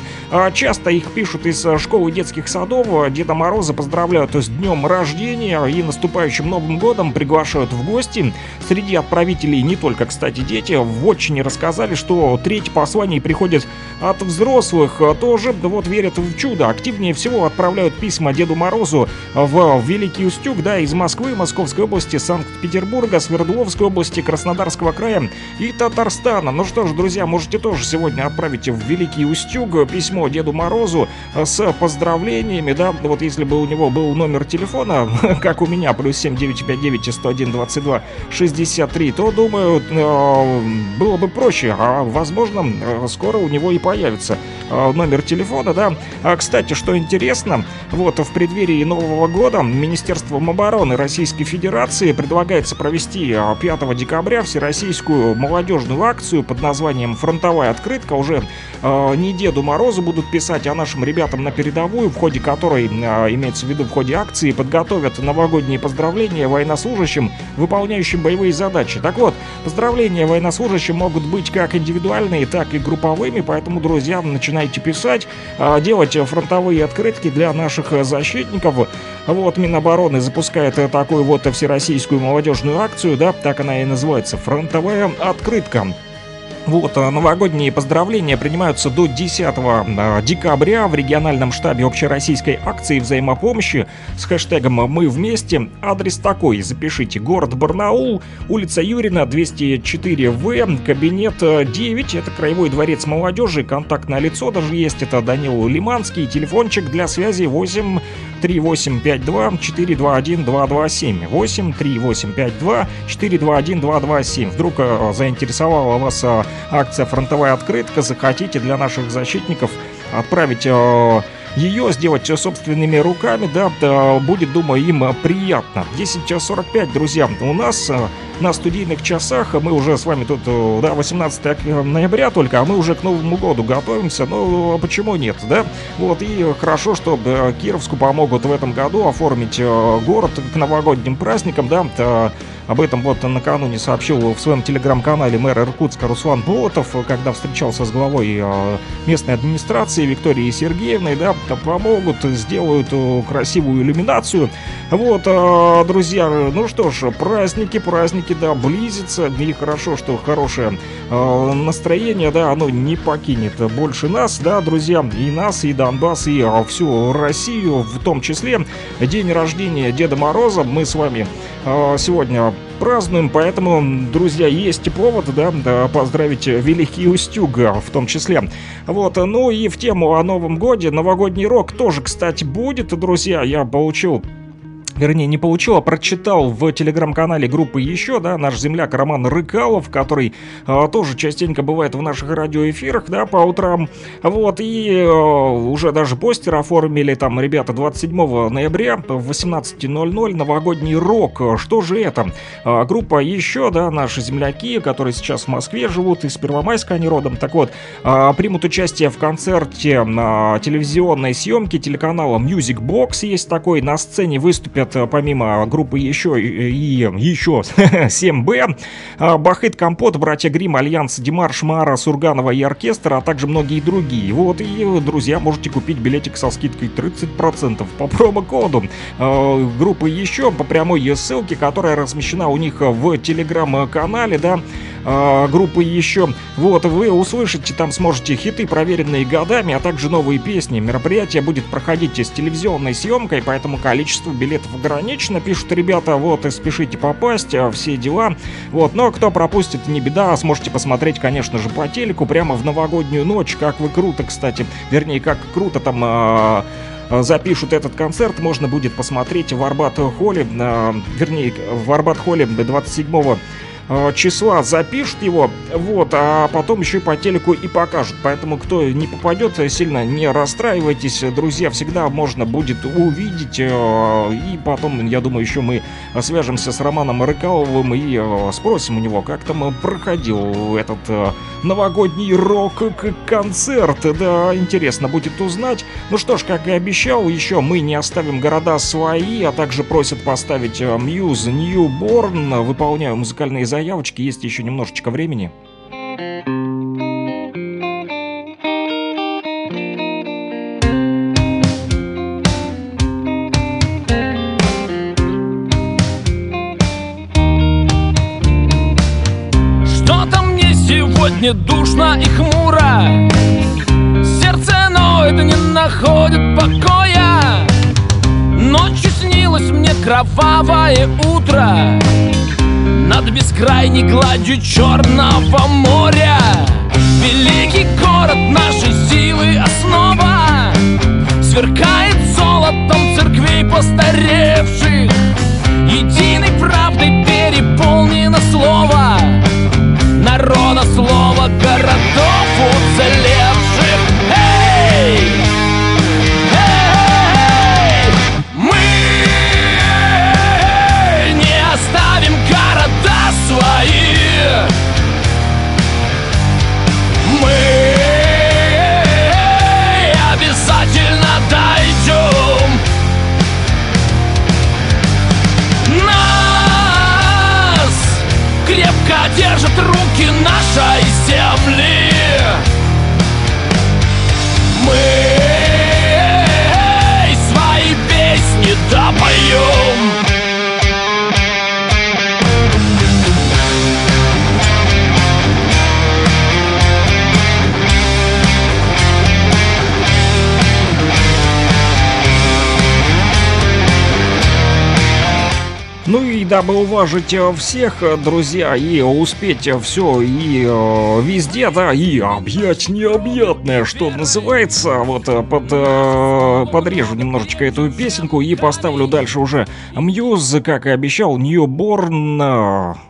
Часто их пишут из школы детских садов. Деда Мороза поздравляют с днем рождения и наступающим Новым годом приглашают в гости. Среди отправителей не только, кстати, дети. В отчине рассказали, что треть посланий приходит от взрослых э, тоже вот верят в чудо. Активнее всего отправляют письма Деду Морозу в Великий Устюг, да, из Москвы, Московской области, Санкт-Петербурга, Свердловской области, Краснодарского края и Татарстана. Ну что ж, друзья, можете тоже сегодня отправить в Великий Устюг письмо Деду Морозу с поздравлениями, да, вот если бы у него был номер телефона, [laughs] как у меня, плюс 7959 101 22 63, то, думаю, э, было бы проще, а возможно, э, скоро у него и появится э, номер телефона, да. А, кстати, что интересно, вот в преддверии Нового года Министерством обороны Российской Федерации предлагается провести 5 декабря всероссийскую молодежную акцию под названием «Фронтовая открытка». Уже не Деду Морозу будут писать, а нашим ребятам на передовую, в ходе которой, имеется в виду в ходе акции, подготовят новогодние поздравления военнослужащим, выполняющим боевые задачи. Так вот, поздравления военнослужащим могут быть как индивидуальные, так и групповыми, поэтому, друзья, начинайте писать, а, делать фронтовые открытки для наших защитников. Вот, Минобороны запускает такую вот всероссийскую молодежную акцию, да, так она и называется, фронтовая открытка. Вот, а, новогодние поздравления принимаются до 10 а, декабря в региональном штабе общероссийской акции взаимопомощи с хэштегом «Мы вместе». Адрес такой, запишите. Город Барнаул, улица Юрина, 204В, кабинет 9. Это Краевой дворец молодежи, контактное лицо даже есть. Это Данил Лиманский, телефончик для связи 8 3852 421 227. 8 3852 421 227. Вдруг э, заинтересовала вас э, акция «Фронтовая открытка». Захотите для наших защитников отправить э, ее сделать собственными руками, да, да, будет, думаю, им приятно. 10.45, друзья, у нас на студийных часах. Мы уже с вами тут, да, 18 ноября только, а мы уже к Новому году готовимся. Ну, почему нет, да? Вот, и хорошо, что Кировску помогут в этом году оформить город к новогодним праздникам, да, об этом вот накануне сообщил в своем телеграм-канале мэр Иркутска Руслан Болотов, когда встречался с главой э, местной администрации Викторией Сергеевной, да, помогут, сделают э, красивую иллюминацию. Вот, э, друзья, ну что ж, праздники, праздники, да, близятся, и хорошо, что хорошее настроение, да, оно не покинет больше нас, да, друзья, и нас, и Донбасс, и всю Россию в том числе. День рождения Деда Мороза мы с вами сегодня празднуем, поэтому, друзья, есть повод, да, да поздравить Великий Устюг в том числе. Вот, ну и в тему о Новом Годе, новогодний рок тоже, кстати, будет, друзья, я получил вернее, не получил, а прочитал в телеграм-канале группы еще, да, наш земляк Роман Рыкалов, который а, тоже частенько бывает в наших радиоэфирах, да, по утрам. Вот, и а, уже даже постер оформили там ребята 27 ноября в 18.00 новогодний рок. Что же это? А, группа еще, да, наши земляки, которые сейчас в Москве живут, из Первомайска они родом, так вот, а, примут участие в концерте на телевизионной съемке телеканала Music Box, есть такой, на сцене выступят это помимо группы еще и, еще [laughs] 7Б, а, Бахыт-Компот, Братья Грим, Альянс, Димар Мара, Сурганова и Оркестр, а также многие другие. Вот, и, друзья, можете купить билетик со скидкой 30% по промокоду группы еще по прямой ссылке, которая размещена у них в телеграм-канале, да, а, группы еще. Вот, вы услышите, там сможете хиты, проверенные годами, а также новые песни. Мероприятие будет проходить с телевизионной съемкой, поэтому количество билетов ограничено. Пишут ребята, вот, и спешите попасть, а, все дела. Вот, но кто пропустит, не беда, сможете посмотреть, конечно же, по телеку прямо в новогоднюю ночь. Как вы круто, кстати. Вернее, как круто там... А, запишут этот концерт, можно будет посмотреть в Арбат-холле, вернее, в Арбат-холле 27 Э, числа запишут его, вот, а потом еще и по телеку и покажут. Поэтому, кто не попадет, сильно не расстраивайтесь, друзья, всегда можно будет увидеть. Э, и потом, я думаю, еще мы свяжемся с Романом Рыкаловым и э, спросим у него, как там проходил этот новогодний рок-концерт. Да, интересно будет узнать. Ну что ж, как и обещал, еще мы не оставим города свои, а также просят поставить Muse Newborn. Выполняю музыкальные заявки заявочки, есть еще немножечко времени. Что-то мне сегодня душно и хмуро? Находят покоя. Ночью снилось мне кровавое утро Над бескрайней гладью Черного моря. Великий город нашей силы основа. Сверкает золотом церквей постаревших. Единой правдой переполнено слово. Народа слово городов дабы уважить э, всех, э, друзья, и успеть все и э, везде, да, и объять необъятное, что называется, вот э, под, э, подрежу немножечко эту песенку и поставлю дальше уже Мьюз, как и обещал, Ньюборн.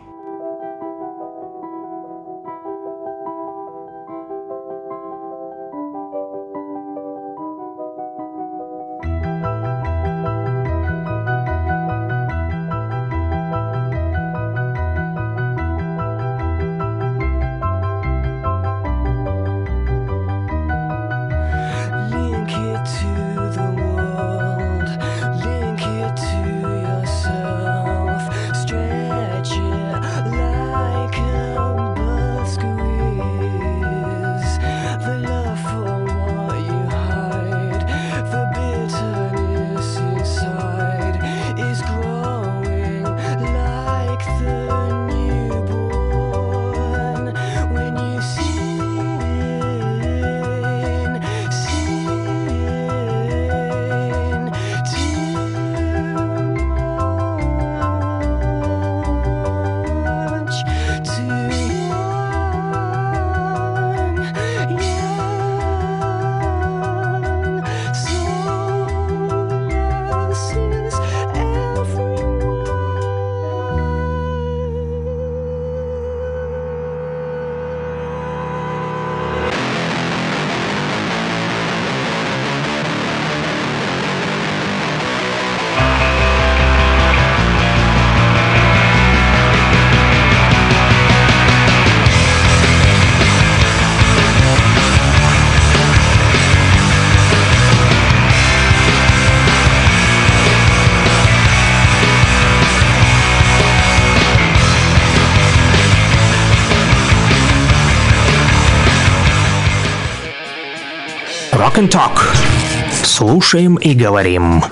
Слушаем и говорим.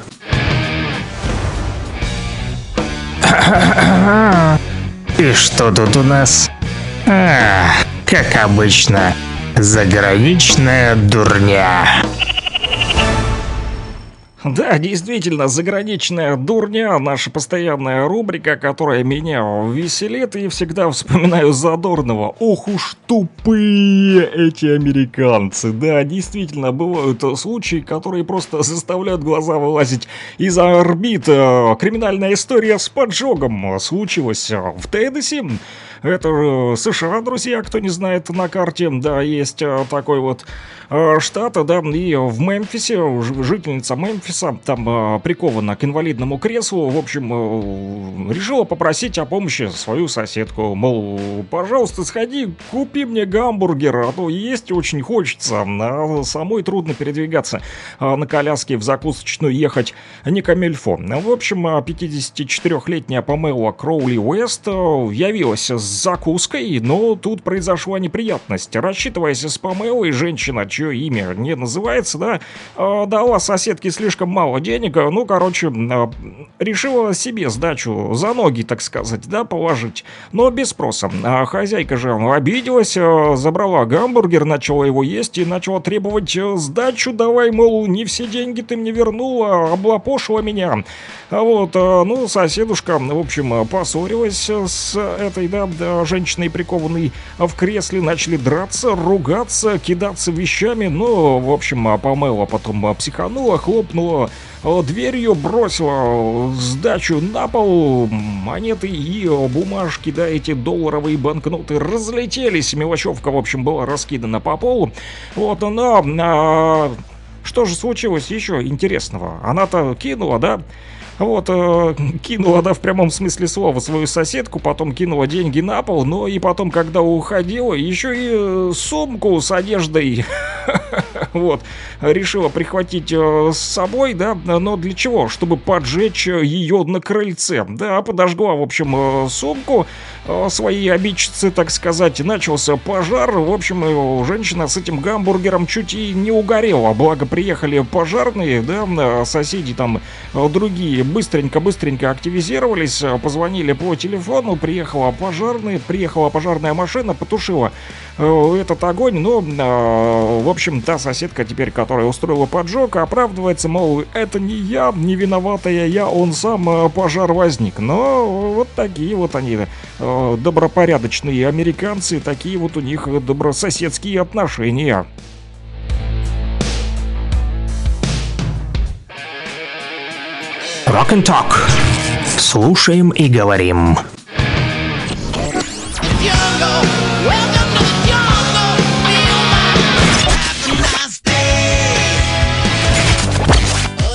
И что тут у нас? А, как обычно, заграничная дурня. [laughs] Да, действительно, заграничная дурня, наша постоянная рубрика, которая меня веселит и всегда вспоминаю Задорного. Ох уж тупые эти американцы. Да, действительно, бывают случаи, которые просто заставляют глаза вылазить из орбит. Криминальная история с поджогом случилась в Теннесси. Это США, друзья, кто не знает, на карте, да, есть э, такой вот э, штат, да, и в Мемфисе, жительница Мемфиса, там э, прикована к инвалидному креслу, в общем, решила попросить о помощи свою соседку, мол, пожалуйста, сходи, купи мне гамбургер, а то есть очень хочется, а самой трудно передвигаться а, на коляске в закусочную ехать не камельфо. В общем, а, 54-летняя Памела Кроули Уэст явилась закуской, но тут произошла неприятность. Рассчитываясь с Памелой, женщина, чье имя не называется, да, э, дала соседке слишком мало денег, ну, короче, э, решила себе сдачу за ноги, так сказать, да, положить, но без спроса. А хозяйка же обиделась, э, забрала гамбургер, начала его есть и начала требовать э, сдачу, давай, мол, не все деньги ты мне вернула, облапошила меня. А вот, э, ну, соседушка, в общем, э, поссорилась э, с этой, да, да, женщиной, прикованной в кресле, начали драться, ругаться, кидаться вещами, ну, в общем, э, Памела потом э, психанула, хлопнула э, дверью, бросила сдачу на пол, монеты и бумажки, да, эти долларовые банкноты разлетелись, мелочевка, в общем, была раскидана по полу, вот, но... а, что же случилось еще интересного? Она-то кинула, да? Вот, э, кинула, да, в прямом смысле слова свою соседку, потом кинула деньги на пол, но и потом, когда уходила, еще и э, сумку с одеждой, [laughs] вот, решила прихватить э, с собой, да, но для чего? Чтобы поджечь ее на крыльце, да, подожгла, в общем, э, сумку э, своей обидчицы, так сказать, начался пожар, в общем, э, женщина с этим гамбургером чуть и не угорела, благо приехали пожарные, да, э, соседи там э, другие быстренько-быстренько активизировались, э, позвонили по телефону, приехала пожарная, приехала пожарная машина, потушила э, этот огонь, но, э, в общем, та соседка теперь, которая устроила поджог, оправдывается, мол, это не я, не виноватая я, он сам, э, пожар возник. Но вот такие вот они, э, добропорядочные американцы, такие вот у них добрососедские отношения. Rock and Talk. Слушаем и говорим.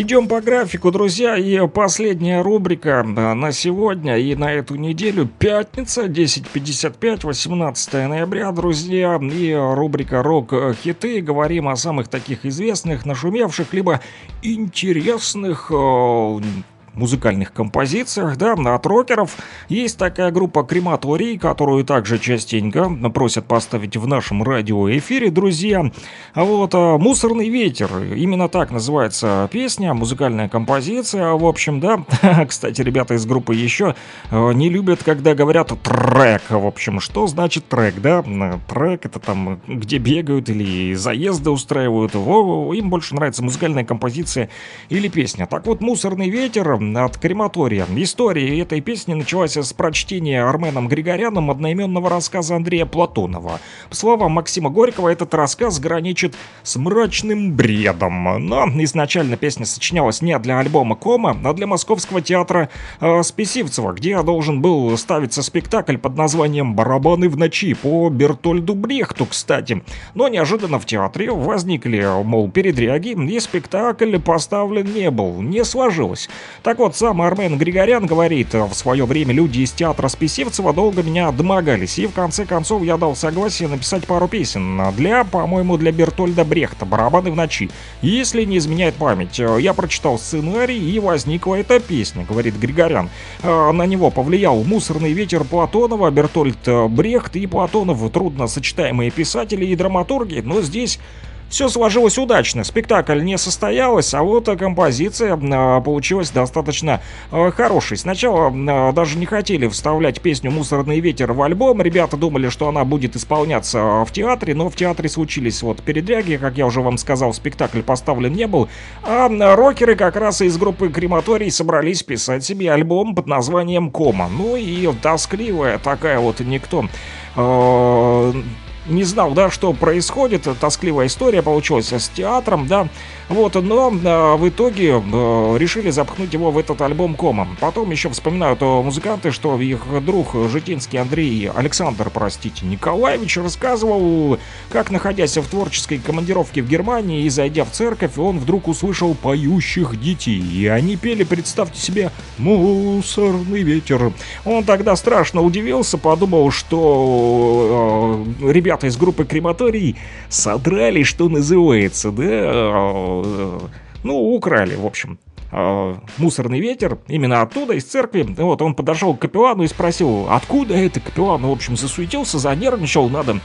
Идем по графику, друзья, и последняя рубрика э, на сегодня и на эту неделю. Пятница, 10.55, 18 ноября, друзья, и рубрика «Рок-хиты». Говорим о самых таких известных, нашумевших, либо интересных э, музыкальных композициях, да, от рокеров. Есть такая группа Крематорий, которую также частенько просят поставить в нашем радиоэфире, друзья. А вот а, «Мусорный ветер», именно так называется песня, музыкальная композиция, в общем, да. [laughs] Кстати, ребята из группы еще э, не любят, когда говорят трек, в общем, что значит трек, да? Трек это там, где бегают или заезды устраивают, им больше нравится музыкальная композиция или песня. Так вот, «Мусорный ветер» от крематория. История этой песни началась с прочтения Арменом Григоряном одноименного рассказа Андрея Платонова. По словам Максима Горького, этот рассказ граничит с мрачным бредом. Но изначально песня сочинялась не для альбома Кома, а для Московского театра э, Списивцева, где должен был ставиться спектакль под названием «Барабаны в ночи» по Бертольду Брехту, кстати. Но неожиданно в театре возникли, мол, передряги, и спектакль поставлен не был, не сложилось. Так вот, сам Армен Григорян говорит, в свое время люди из театра Списивцева долго меня домогались, и в конце концов я дал согласие написать пару песен для, по-моему, для Бертольда Брехта «Барабаны в ночи». Если не изменяет память, я прочитал сценарий, и возникла эта песня, говорит Григорян. А, На него повлиял «Мусорный ветер» Платонова, Бертольд Брехт и Платонов, трудно сочетаемые писатели и драматурги, но здесь все сложилось удачно, спектакль не состоялось, а вот э, композиция э, получилась достаточно э, хорошей. Сначала э, даже не хотели вставлять песню «Мусорный ветер» в альбом, ребята думали, что она будет исполняться э, в театре, но в театре случились вот передряги, как я уже вам сказал, спектакль поставлен не был, а э, рокеры как раз из группы Крематорий собрались писать себе альбом под названием «Кома». Ну и тоскливая такая вот никто... не знал, да, что происходит, тоскливая история получилась с театром, да, Вот, но э, в итоге э, решили запхнуть его в этот альбом комом. Потом еще вспоминают э, музыканты, что их друг Житинский Андрей Александр, простите, Николаевич рассказывал, как находясь в творческой командировке в Германии и зайдя в церковь, он вдруг услышал поющих детей. И они пели, представьте себе, «Мусорный ветер». Он тогда страшно удивился, подумал, что э, ребята из группы Крематорий содрали, что называется, да, э, ну, украли, в общем, э, мусорный ветер, именно оттуда, из церкви. Вот, он подошел к капеллану и спросил, откуда это капеллан, в общем, засуетился, занервничал, надо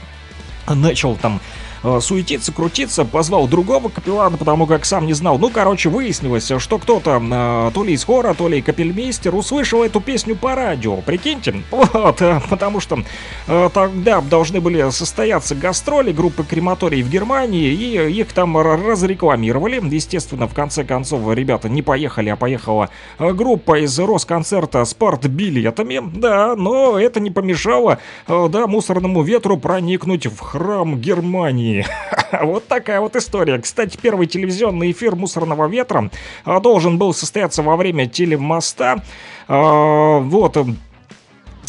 начал там э, суетиться, крутиться, позвал другого капеллана, потому как сам не знал. Ну, короче, выяснилось, что кто-то, э, то ли из хора, то ли капельмейстер, услышал эту песню по радио, прикиньте. Вот, э, потому что тогда должны были состояться гастроли группы Крематорий в Германии, и их там разрекламировали. Естественно, в конце концов, ребята не поехали, а поехала группа из Росконцерта с партбилетами, да, но это не помешало, да, мусорному ветру проникнуть в храм Германии. [laughs] Вот такая вот история. Кстати, первый телевизионный эфир «Мусорного ветра» должен был состояться во время телемоста. А, Вот,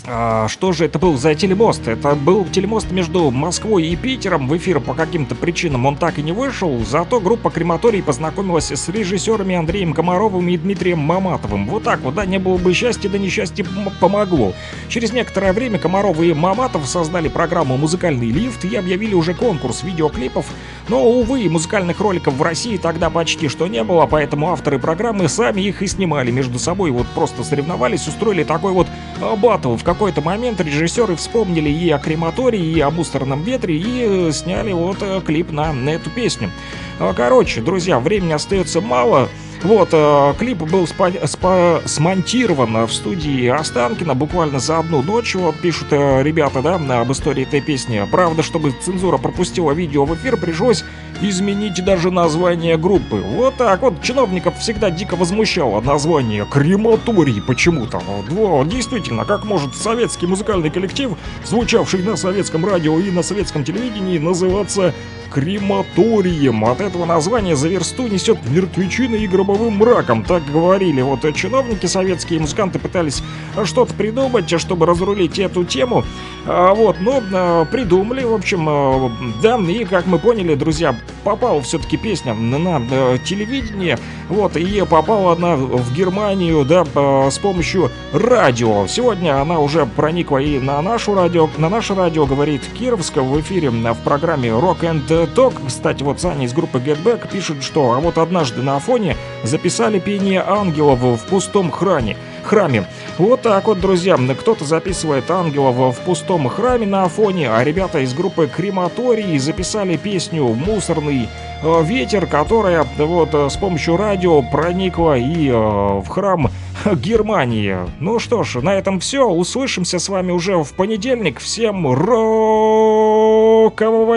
а, что же это был за телемост? Это был телемост между Москвой и Питером. В эфир по каким-то причинам он так и не вышел. Зато группа Крематорий познакомилась с режиссерами Андреем Комаровым и Дмитрием Маматовым. Вот так вот, да, не было бы счастья, да несчастье помогло. Через некоторое время Комаров и Маматов создали программу «Музыкальный лифт» и объявили уже конкурс видеоклипов. Но, увы, музыкальных роликов в России тогда почти что не было, поэтому авторы программы сами их и снимали между собой. Вот просто соревновались, устроили такой вот а, батл. В какой-то момент режиссеры вспомнили и о крематории, и о мусорном ветре, и э, сняли вот э, клип на, на эту песню. А, Короче, друзья, времени остается мало. Вот, э, клип был спа- спа- смонтирован в студии Останкина буквально за одну ночь, вот пишут э, ребята, да, об истории этой песни. Правда, чтобы цензура пропустила видео в эфир, пришлось изменить даже название группы. Вот так вот, чиновников всегда дико возмущало название «Крематорий» почему-то. Вот, действительно, как может советский музыкальный коллектив, звучавший на советском радио и на советском телевидении, называться крематорием. От этого названия за версту несет мертвечиной и гробовым мраком, так говорили. Вот чиновники советские, музыканты пытались что-то придумать, чтобы разрулить эту тему. А, Вот, но э, придумали, в общем, э, да, и как мы поняли, друзья, попала все-таки песня на, э, телевидение, вот, и попала она в Германию, да, с помощью радио. Сегодня она уже проникла и на нашу радио, на наше радио, говорит Кировска в эфире в программе Rock and Talk. Кстати, вот Саня из группы Get Back пишет, что а вот однажды на Афоне записали пение ангелов в пустом храме. Храме. Вот так вот, друзья. Кто-то записывает ангелов в пустом храме на Афоне, а ребята из группы Крематорий записали песню «Мусорный э, ветер», которая вот э, с помощью радио проникла и э, в храм Германии. Ну что ж, на этом все. Услышимся с вами уже в понедельник. Всем рокового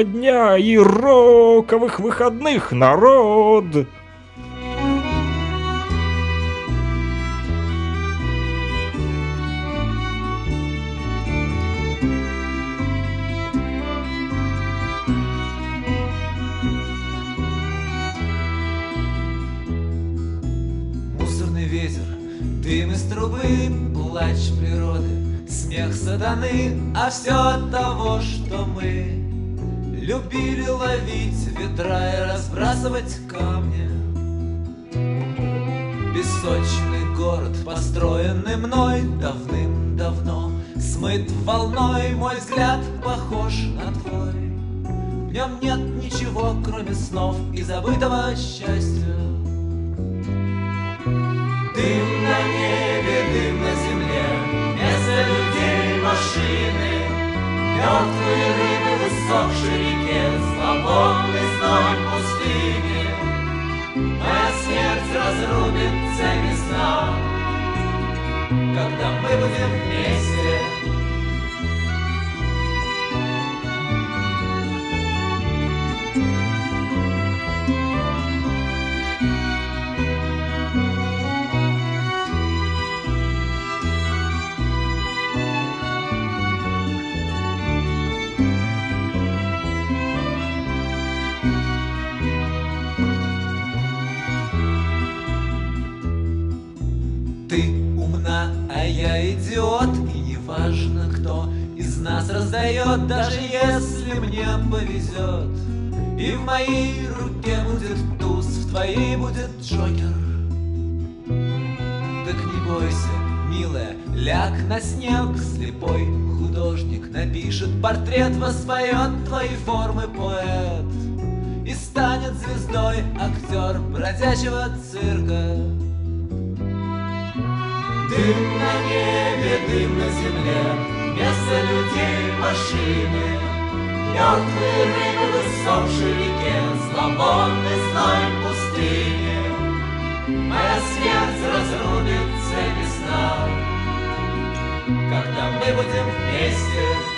дня и роковых выходных, народ! Плач природы, смех сатаны, а все от того, что мы любили ловить ветра и разбрасывать камни. Песочный город, построенный мной давным-давно, смыт волной, мой взгляд похож на твой. В нем нет ничего, кроме снов и забытого счастья. Дым на небе, дым на земле, машины, Мертвые рыбы в иссохшей реке, зловонный зной пустыни. Моя смерть разрубит цепи сна, когда мы будем вместе. Я идиот И неважно, кто из нас раздает Даже если мне повезет. И в моей руке будет туз В твоей будет Джокер. Так не бойся, милая, ляг на снег Слепой художник напишет портрет Воспоет твои формы поэт. И станет звездой актер бродячего цирка Дым на небе, дым на земле Вместо людей машины Мертвые рыбы в иссохшей реке Зловонный зной пустыни Моя смерть разрубит цепи сна Когда мы будем вместе